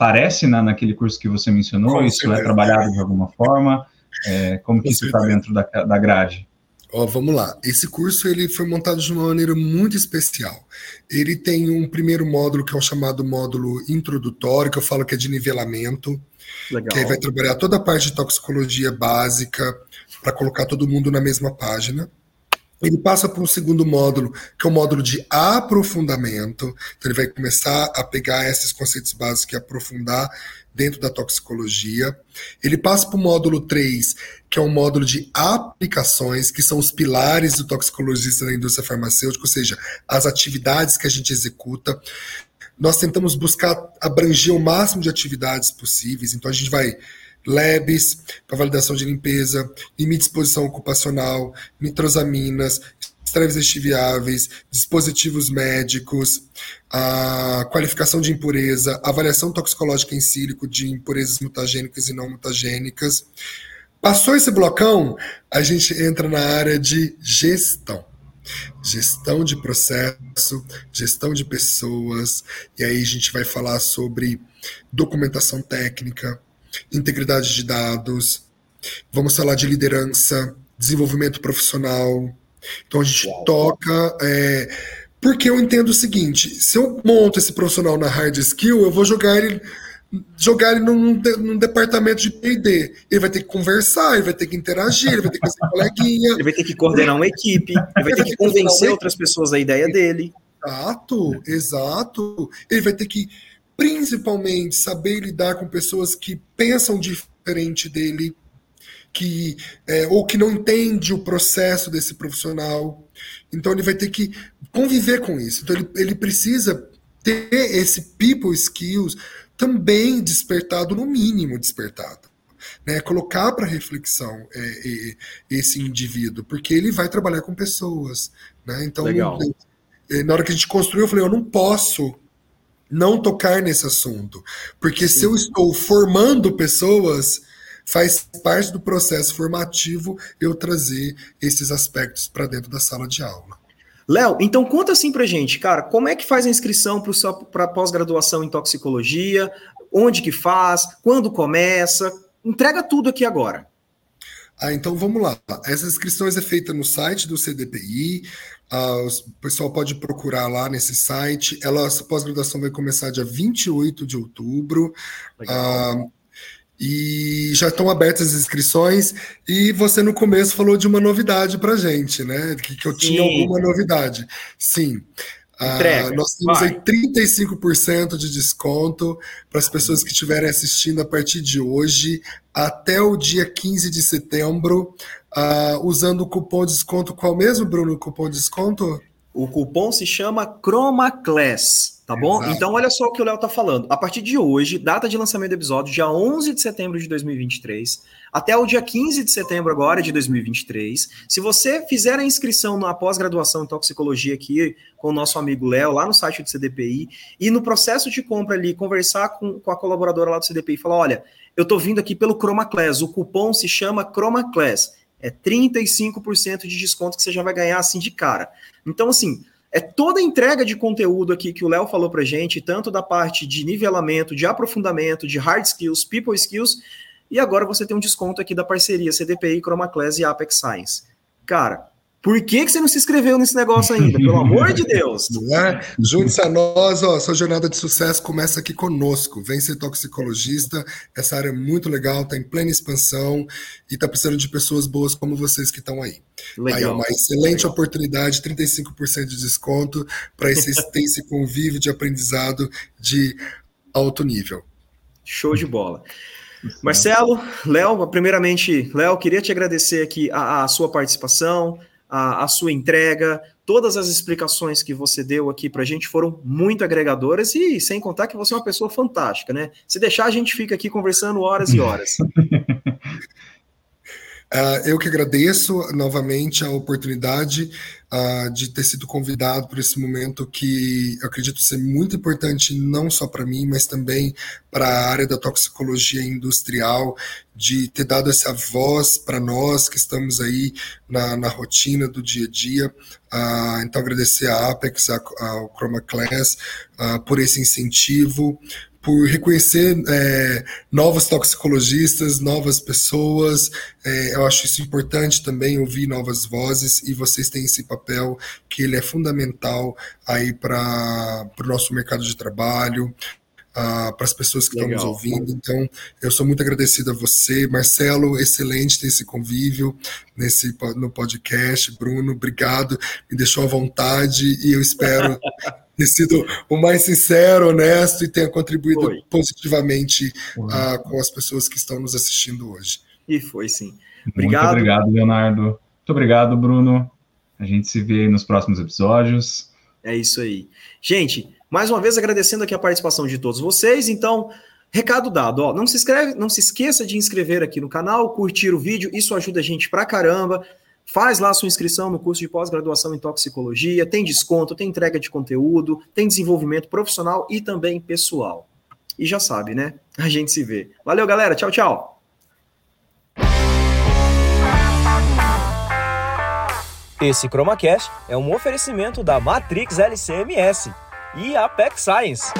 aparece na, naquele curso que você mencionou? Com isso é trabalhado de alguma forma? É, como que isso está dentro da, da grade? Ó, vamos lá. Esse curso ele foi montado de uma maneira muito especial. Ele tem um primeiro módulo que é o chamado módulo introdutório, que eu falo que é de nivelamento, Legal. que aí vai trabalhar toda a parte de toxicologia básica para colocar todo mundo na mesma página. Ele passa para um segundo módulo, que é o módulo de aprofundamento. Então, ele vai começar a pegar esses conceitos básicos e aprofundar dentro da toxicologia. Ele passa para o módulo 3, que é um módulo de aplicações, que são os pilares do toxicologista na indústria farmacêutica, ou seja, as atividades que a gente executa. Nós tentamos buscar abranger o máximo de atividades possíveis, então a gente vai labs para validação de limpeza, limite de exposição ocupacional, nitrosaminas, estréis estiviáveis, dispositivos médicos, a qualificação de impureza, avaliação toxicológica em sílico de impurezas mutagênicas e não mutagênicas. Passou esse blocão, a gente entra na área de gestão. Gestão de processo, gestão de pessoas, e aí a gente vai falar sobre documentação técnica, integridade de dados, vamos falar de liderança, desenvolvimento profissional. Então a gente toca. É, porque eu entendo o seguinte: se eu monto esse profissional na hard skill, eu vou jogar ele jogar ele num, num departamento de P&D. Ele vai ter que conversar, ele vai ter que interagir, ele vai ter que ser coleguinha. Ele vai ter que coordenar uma equipe, ele vai ter que convencer outras pessoas da ideia dele. Exato, exato. Ele vai ter que principalmente saber lidar com pessoas que pensam diferente dele, que é, ou que não entende o processo desse profissional. Então ele vai ter que conviver com isso. Então ele, ele precisa ter esse people skills também despertado, no mínimo despertado. Né, colocar para reflexão é, é, esse indivíduo, porque ele vai trabalhar com pessoas. Né? Então, Legal. na hora que a gente construiu, eu falei: eu não posso não tocar nesse assunto. Porque Sim. se eu estou formando pessoas, faz parte do processo formativo eu trazer esses aspectos para dentro da sala de aula. Léo, então conta assim pra gente, cara, como é que faz a inscrição para pós-graduação em toxicologia? Onde que faz? Quando começa? Entrega tudo aqui agora. Ah, então vamos lá. Essa inscrição é feita no site do CDPI. Uh, o pessoal pode procurar lá nesse site. Ela, a pós-graduação vai começar dia 28 de outubro. Uh, e já estão abertas as inscrições. E você no começo falou de uma novidade para gente, né? Que, que eu Sim. tinha alguma novidade. Sim. Ah, nós temos Vai. aí 35% de desconto para as pessoas que estiverem assistindo a partir de hoje até o dia 15 de setembro, uh, usando o cupom de desconto. Qual mesmo, Bruno, o cupom de desconto? O cupom se chama ChromaClass, tá bom? Exato. Então, olha só o que o Léo tá falando. A partir de hoje, data de lançamento do episódio, dia 11 de setembro de 2023, até o dia 15 de setembro agora de 2023. Se você fizer a inscrição na pós-graduação em toxicologia aqui com o nosso amigo Léo, lá no site do CDPI, e no processo de compra ali, conversar com, com a colaboradora lá do CDPI e falar, olha, eu tô vindo aqui pelo ChromaClass, o cupom se chama ChromaClass é 35% de desconto que você já vai ganhar assim de cara. Então, assim, é toda a entrega de conteúdo aqui que o Léo falou pra gente, tanto da parte de nivelamento, de aprofundamento, de hard skills, people skills, e agora você tem um desconto aqui da parceria CDPI, Chroma Class e Apex Science. Cara, por que, que você não se inscreveu nesse negócio ainda? Pelo amor de Deus. É? Junte-se a nós, ó, sua jornada de sucesso começa aqui conosco. Vem ser toxicologista. Essa área é muito legal, está em plena expansão e está precisando de pessoas boas como vocês que estão aí. Legal. Aí é uma excelente legal. oportunidade, 35% de desconto para esse, convívio de aprendizado de alto nível. Show de bola. Marcelo, Léo, primeiramente, Léo, queria te agradecer aqui a, a sua participação, a, a sua entrega, todas as explicações que você deu aqui para a gente foram muito agregadoras e sem contar que você é uma pessoa fantástica, né? Se deixar, a gente fica aqui conversando horas e horas. Uh, eu que agradeço novamente a oportunidade uh, de ter sido convidado por esse momento que eu acredito ser muito importante, não só para mim, mas também para a área da toxicologia industrial, de ter dado essa voz para nós que estamos aí na, na, rotina do dia a dia. Uh, então, agradecer a Apex, ao Chroma Class, por esse incentivo, por reconhecer é, novos toxicologistas, novas pessoas. É, eu acho isso importante também ouvir novas vozes e vocês têm esse papel que ele é fundamental aí para o nosso mercado de trabalho. Uh, para as pessoas que Legal. estão nos ouvindo. Então, eu sou muito agradecido a você, Marcelo, excelente ter esse convívio nesse no podcast. Bruno, obrigado, me deixou à vontade e eu espero ter sido o mais sincero, honesto e tenha contribuído foi. positivamente uh, com as pessoas que estão nos assistindo hoje. E foi sim. Obrigado. Muito obrigado, Leonardo. Muito obrigado, Bruno. A gente se vê nos próximos episódios. É isso aí. Gente, mais uma vez agradecendo aqui a participação de todos vocês. Então, recado dado, ó, não se inscreve, não se esqueça de inscrever aqui no canal, curtir o vídeo, isso ajuda a gente pra caramba. Faz lá sua inscrição no curso de pós-graduação em toxicologia, tem desconto, tem entrega de conteúdo, tem desenvolvimento profissional e também pessoal. E já sabe, né? A gente se vê. Valeu, galera. Tchau, tchau. Esse ChromaCast é um oferecimento da Matrix LCMS e Apex Science.